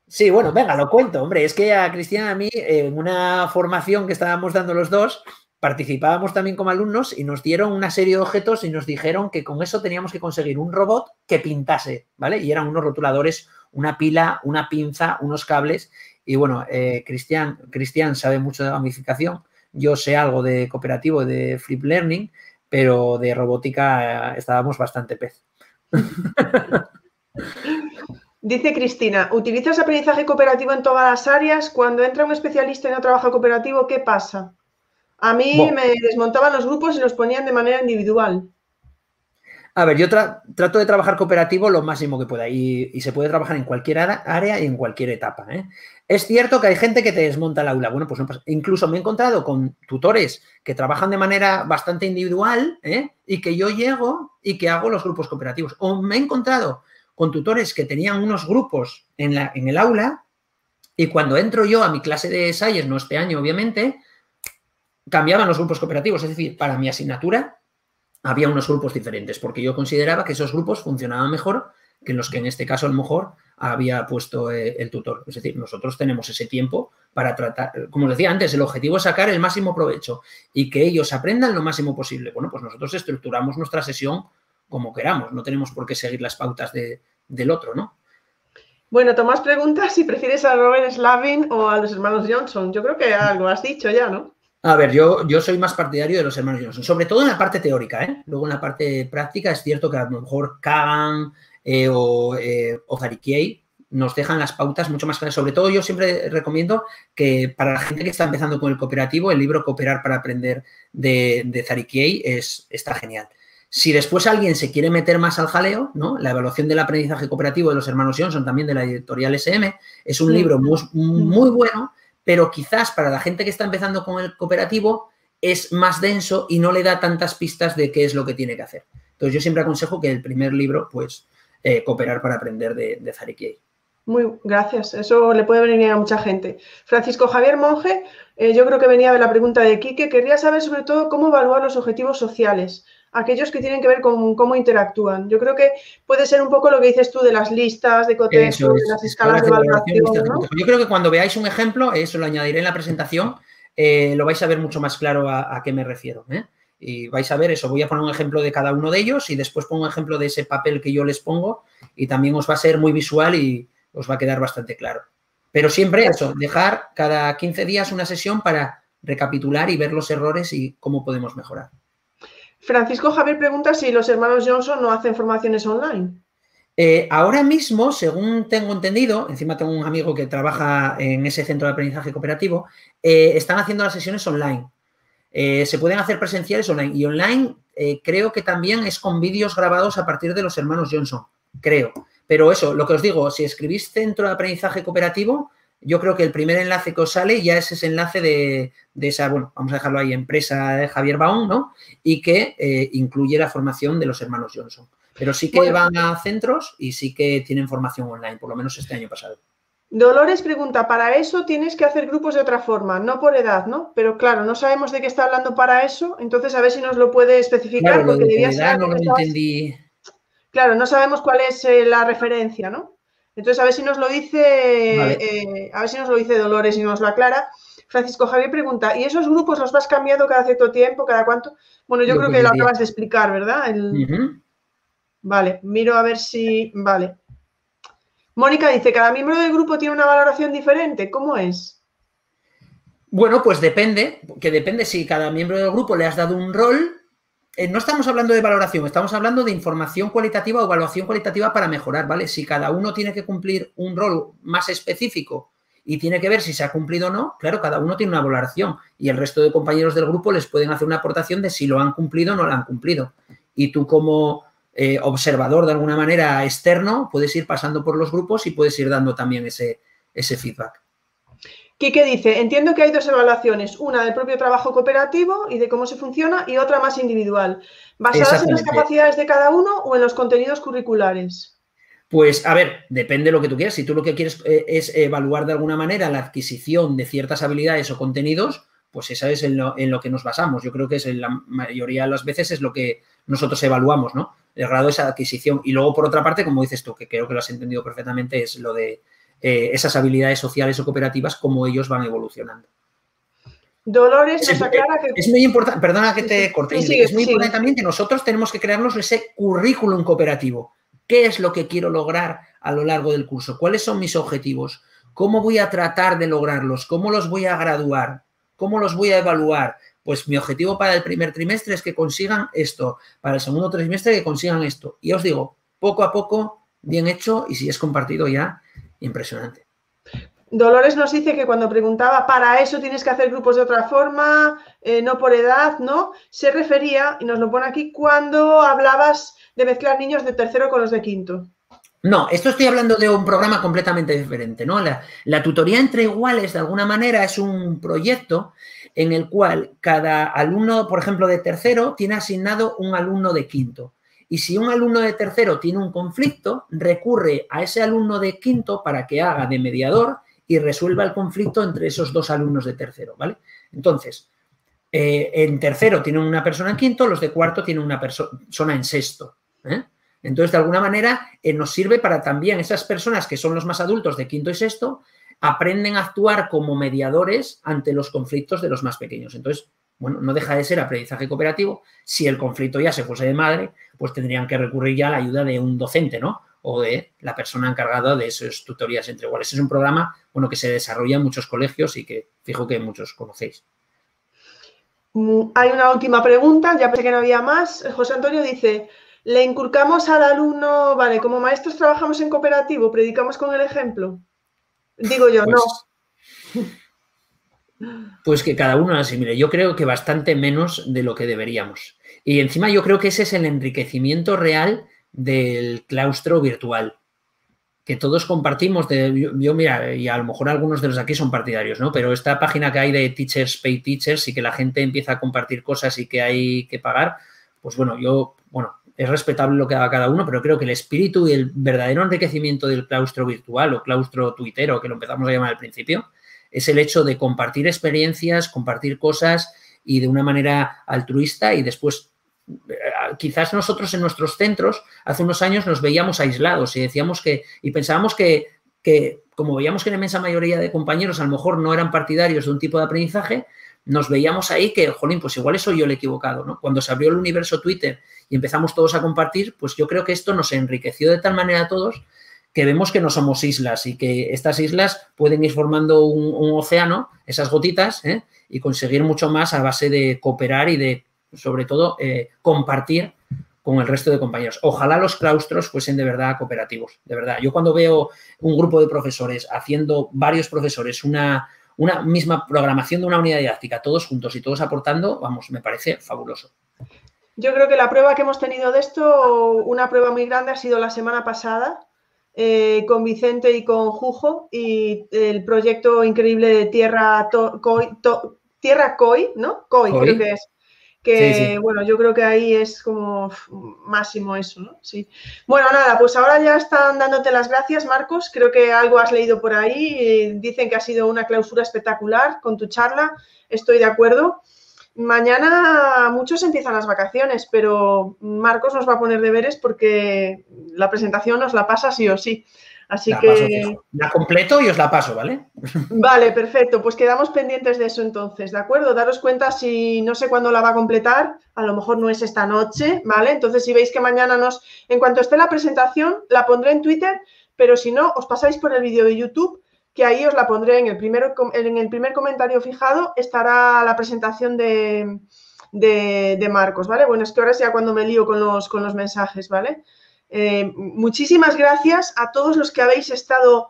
S2: Sí, bueno, venga, lo cuento, hombre. Es que a Cristian y a mí, en una formación que estábamos dando los dos, participábamos también como alumnos y nos dieron una serie de objetos y nos dijeron que con eso teníamos que conseguir un robot que pintase, ¿vale? Y eran unos rotuladores, una pila, una pinza, unos cables. Y bueno, eh, Cristian, Cristian sabe mucho de gamificación. Yo sé algo de cooperativo, de flip learning, pero de robótica eh, estábamos bastante pez.
S1: Dice Cristina, ¿utilizas aprendizaje cooperativo en todas las áreas? Cuando entra un especialista y no trabaja cooperativo, ¿qué pasa? A mí me desmontaban los grupos y los ponían de manera individual.
S2: A ver, yo trato de trabajar cooperativo lo máximo que pueda y, se puede trabajar en cualquier área y en cualquier etapa. ¿eh? Es cierto que hay gente que te desmonta el aula. Bueno, pues incluso me he encontrado con tutores que trabajan de manera bastante individual ¿eh? y que yo llego y que hago los grupos cooperativos. O me he encontrado con tutores que tenían unos grupos en, la, en el aula y cuando entro yo a mi clase de Science, no este año obviamente, cambiaban los grupos cooperativos. Es decir, para mi asignatura había unos grupos diferentes porque yo consideraba que esos grupos funcionaban mejor que los que en este caso a lo mejor había puesto eh, el tutor. Es decir, nosotros tenemos ese tiempo para tratar, como decía antes, el objetivo es sacar el máximo provecho y que ellos aprendan lo máximo posible. Bueno, pues nosotros estructuramos nuestra sesión como queramos, no tenemos por qué seguir las pautas del otro, ¿no?
S1: Bueno, Tomás pregunta si prefieres a Robert Slavin o a los hermanos Johnson. Yo creo que algo has dicho ya, ¿no?
S2: A ver, yo, yo soy más partidario de los hermanos Johnson, sobre todo en la parte teórica, ¿eh? Luego en la parte práctica es cierto que a lo mejor Kagan, eh, o, eh, o Zarikiei nos dejan las pautas mucho más claras. Sobre todo yo siempre recomiendo que para la gente que está empezando con el cooperativo, el libro Cooperar para Aprender de, de Zarikiei es, está genial. Si después alguien se quiere meter más al jaleo, ¿no? La evaluación del aprendizaje cooperativo de los hermanos Johnson, también de la editorial SM, es un libro muy, muy bueno, pero quizás para la gente que está empezando con el cooperativo es más denso y no le da tantas pistas de qué es lo que tiene que hacer. Entonces yo siempre aconsejo que el primer libro, pues, eh, Cooperar para Aprender de, de Zarikiei.
S1: Muy, gracias. Eso le puede venir a mucha gente. Francisco Javier Monje, eh, yo creo que venía de la pregunta de Quique. Querría saber sobre todo cómo evaluar los objetivos sociales, aquellos que tienen que ver con cómo interactúan. Yo creo que puede ser un poco lo que dices tú de las listas de contexto, de las escalas de evaluación.
S2: Yo creo que cuando veáis un ejemplo, eso lo añadiré en la presentación, eh, lo vais a ver mucho más claro a, qué me refiero. ¿eh? Y vais a ver eso, voy a poner un ejemplo de cada uno de ellos y después pongo un ejemplo de ese papel que yo les pongo y también os va a ser muy visual y, os va a quedar bastante claro. Pero siempre eso, dejar cada 15 días una sesión para recapitular y ver los errores y cómo podemos mejorar.
S1: Francisco Javier pregunta si los hermanos Johnson no hacen formaciones online.
S2: Eh, ahora mismo, según tengo entendido, encima tengo un amigo que trabaja en ese centro de aprendizaje cooperativo, eh, están haciendo las sesiones online. Eh, se pueden hacer presenciales online y online creo que también es con vídeos grabados a partir de los hermanos Johnson, creo. Pero eso, lo que os digo, si escribís centro de aprendizaje cooperativo, yo creo que el primer enlace que os sale ya es ese enlace de, esa, bueno, vamos a dejarlo ahí, empresa de Javier Baum, ¿no? Y que eh, incluye la formación de los hermanos Johnson. Pero sí que van a centros y sí que tienen formación online, por lo menos este año pasado.
S1: Dolores pregunta, para eso tienes que hacer grupos de otra forma, no por edad, ¿no? Pero claro, no sabemos de qué está hablando para eso, entonces a ver si nos lo puede especificar.
S2: porque debía ser no lo entendí.
S1: Claro, no sabemos cuál es eh, la referencia, ¿no? Entonces, a ver si nos lo dice, eh, a ver si nos lo dice Dolores y nos lo aclara. Francisco Javier pregunta, ¿y esos grupos los vas cambiando cada cierto tiempo, cada cuánto? Bueno, yo, creo que lo acabas de explicar, ¿verdad? Vale, miro a ver si. Vale. Mónica dice, ¿cada miembro del grupo tiene una valoración diferente? ¿Cómo es?
S2: Bueno, pues depende, que depende si cada miembro del grupo le has dado un rol eh, no estamos hablando de valoración, estamos hablando de información cualitativa o evaluación cualitativa para mejorar, ¿vale? Si cada uno tiene que cumplir un rol más específico y tiene que ver si se ha cumplido o no, claro, cada uno tiene una valoración y el resto de compañeros del grupo les pueden hacer una aportación de si lo han cumplido o no lo han cumplido. Y tú como eh, observador de alguna manera externo puedes ir pasando por los grupos y puedes ir dando también ese, ese feedback.
S1: Quique dice, entiendo que hay dos evaluaciones, una del propio trabajo cooperativo y de cómo se funciona y otra más individual, basadas en las capacidades de cada uno o en los contenidos curriculares.
S2: Pues a ver, depende de lo que tú quieras. Si tú lo que quieres eh, es evaluar de alguna manera la adquisición de ciertas habilidades o contenidos, pues esa es en lo, que nos basamos. Yo creo que es en la mayoría de las veces es lo que nosotros evaluamos, ¿no? El grado de esa adquisición. Y luego, por otra parte, como dices tú, que creo que lo has entendido perfectamente, es lo de eh, esas habilidades sociales o cooperativas, como ellos van evolucionando.
S1: Dolores nos aclara que...
S2: Es muy importante, perdona que te corte, es muy importante también que nosotros tenemos que crearnos ese currículum cooperativo. ¿Qué es lo que quiero lograr a lo largo del curso? ¿Cuáles son mis objetivos? ¿Cómo voy a tratar de lograrlos? ¿Cómo los voy a graduar? ¿Cómo los voy a evaluar? Pues mi objetivo para el primer trimestre es que consigan esto, para el segundo trimestre que consigan esto. Y os digo, poco a poco, bien hecho, y si es compartido ya, impresionante.
S1: Dolores nos dice que cuando preguntaba, para eso tienes que hacer grupos de otra forma, eh, no por edad, ¿no? Se refería, y nos lo pone aquí, cuando hablabas de mezclar niños de tercero con los de quinto.
S2: No, esto estoy hablando de un programa completamente diferente, ¿no? La, la tutoría entre iguales, de alguna manera, es un proyecto en el cual cada alumno, por ejemplo, de tercero, tiene asignado un alumno de quinto. Y si un alumno de tercero tiene un conflicto, recurre a ese alumno de quinto para que haga de mediador y resuelva el conflicto entre esos dos alumnos de tercero, ¿vale? Entonces, eh, en tercero tienen una persona en quinto, los de cuarto tienen una persona en sexto. ¿eh? Entonces, de alguna manera, eh, nos sirve para también esas personas que son los más adultos de quinto y sexto, aprenden a actuar como mediadores ante los conflictos de los más pequeños. Entonces, bueno, no deja de ser aprendizaje cooperativo. Si el conflicto ya se fuese de madre, pues tendrían que recurrir ya a la ayuda de un docente, ¿no? O de la persona encargada de esas tutorías entre iguales. Es un programa, bueno, que se desarrolla en muchos colegios y que fijo que muchos conocéis.
S1: Mm, hay una última pregunta, ya pensé que no había más. José Antonio dice, le inculcamos al alumno, vale, como maestros trabajamos en cooperativo, predicamos con el ejemplo. Digo yo, no.
S2: Pues, que cada uno mire, Yo creo que bastante menos de lo que deberíamos. Y encima yo creo que ese es el enriquecimiento real del claustro virtual que todos compartimos. De, yo, mira, y a lo mejor algunos de los aquí son partidarios, ¿no? Pero esta página que hay de Teachers Pay Teachers y que la gente empieza a compartir cosas y que hay que pagar, pues bueno, yo, bueno, es respetable lo que haga cada uno, pero creo que el espíritu y el verdadero enriquecimiento del claustro virtual o claustro tuitero, que lo empezamos a llamar al principio, es el hecho de compartir experiencias, compartir cosas y de una manera altruista y después quizás nosotros en nuestros centros hace unos años nos veíamos aislados y decíamos que, y pensábamos que, que, como veíamos que la inmensa mayoría de compañeros a lo mejor no eran partidarios de un tipo de aprendizaje, nos veíamos ahí que, jolín, pues igual eso yo le he equivocado, ¿no? Cuando se abrió el universo Twitter y empezamos todos a compartir, pues yo creo que esto nos enriqueció de tal manera a todos que vemos que no somos islas y que estas islas pueden ir formando un, océano, esas gotitas, ¿eh? y conseguir mucho más a base de cooperar y de sobre todo, eh, compartir con el resto de compañeros. Ojalá los claustros fuesen de verdad cooperativos, de verdad. Yo cuando veo un grupo de profesores haciendo varios profesores una, una misma programación de una unidad didáctica, todos juntos y todos aportando, vamos, me parece fabuloso.
S1: Yo creo que la prueba que hemos tenido de esto, una prueba muy grande, ha sido la semana pasada eh, con Vicente y con Jujo y el proyecto increíble de Tierra, Tierra COI, ¿no? COI, creo que es que bueno, yo creo que ahí es como máximo eso, ¿no? Sí. Bueno, nada, pues ahora ya están dándote las gracias, Marcos. Creo que algo has leído por ahí. Dicen que ha sido una clausura espectacular con tu charla. Estoy de acuerdo. Mañana muchos empiezan las vacaciones, pero Marcos nos va a poner deberes porque la presentación nos la pasa sí o sí. Así que.
S2: la completo y os la paso, ¿vale?
S1: Vale, perfecto. Pues quedamos pendientes de eso entonces, ¿de acuerdo? Daros cuenta si no sé cuándo la va a completar, a lo mejor no es esta noche, ¿vale? Entonces, si veis que mañana nos. En cuanto esté la presentación, la pondré en Twitter, pero si no, os pasáis por el vídeo de YouTube, que ahí os la pondré en el, primer, en el primer comentario fijado, estará la presentación de, de, Marcos, ¿vale? Bueno, es que ahora es ya cuando me lío con los, con los mensajes, ¿vale? Eh, muchísimas gracias a todos los que habéis estado.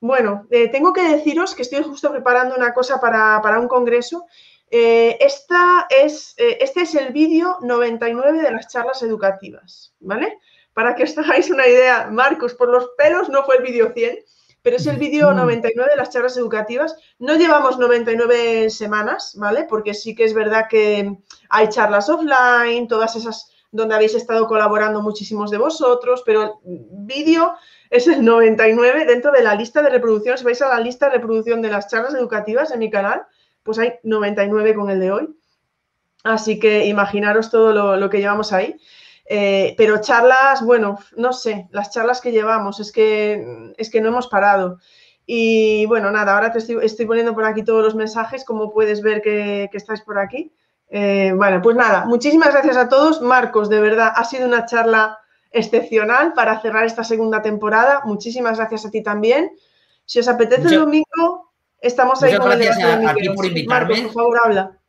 S1: Bueno, eh, tengo que deciros que estoy justo preparando una cosa para, un congreso. Eh, esta es, este es el vídeo 99 de las charlas educativas, ¿vale? Para que os hagáis una idea, Marcos, por los pelos no fue el vídeo 100, pero es el vídeo 99 de las charlas educativas. No llevamos 99 semanas, ¿vale? Porque sí que es verdad que hay charlas offline, todas esas donde habéis estado colaborando muchísimos de vosotros, pero el vídeo es el 99 dentro de la lista de reproducción. Si vais a la lista de reproducción de las charlas educativas en mi canal, pues hay 99 con el de hoy. Así que imaginaros todo lo, que llevamos ahí. Eh, pero charlas, bueno, no sé, las charlas que llevamos, es que, es que no hemos parado. Y bueno, nada, ahora te estoy, poniendo por aquí todos los mensajes, como puedes ver que, que estáis por aquí. Eh, bueno, pues nada, muchísimas gracias a todos. Marcos, de verdad, ha sido una charla excepcional para cerrar esta segunda temporada. Muchísimas gracias a ti también. Si os apetece el domingo, estamos ahí
S2: con el a, a ti por invitarme.
S1: por favor, habla.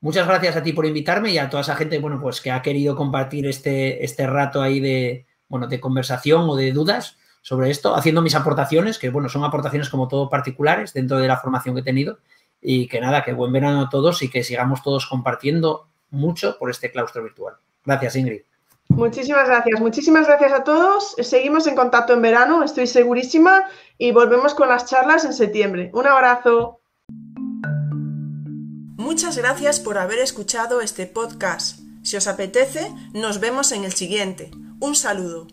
S2: Muchas gracias a ti por invitarme y a toda esa gente, bueno, pues que ha querido compartir este, este rato ahí de, bueno, de conversación o de dudas sobre esto, haciendo mis aportaciones, que bueno, son aportaciones como todo particulares dentro de la formación que he tenido y que nada, que buen verano a todos y que sigamos todos compartiendo mucho por este claustro virtual. Gracias, Ingrid.
S1: Muchísimas gracias, muchísimas gracias a todos. Seguimos en contacto en verano, estoy segurísima, y volvemos con las charlas en septiembre. Un abrazo. Muchas gracias por haber escuchado este podcast. Si os apetece, nos vemos en el siguiente. Un saludo.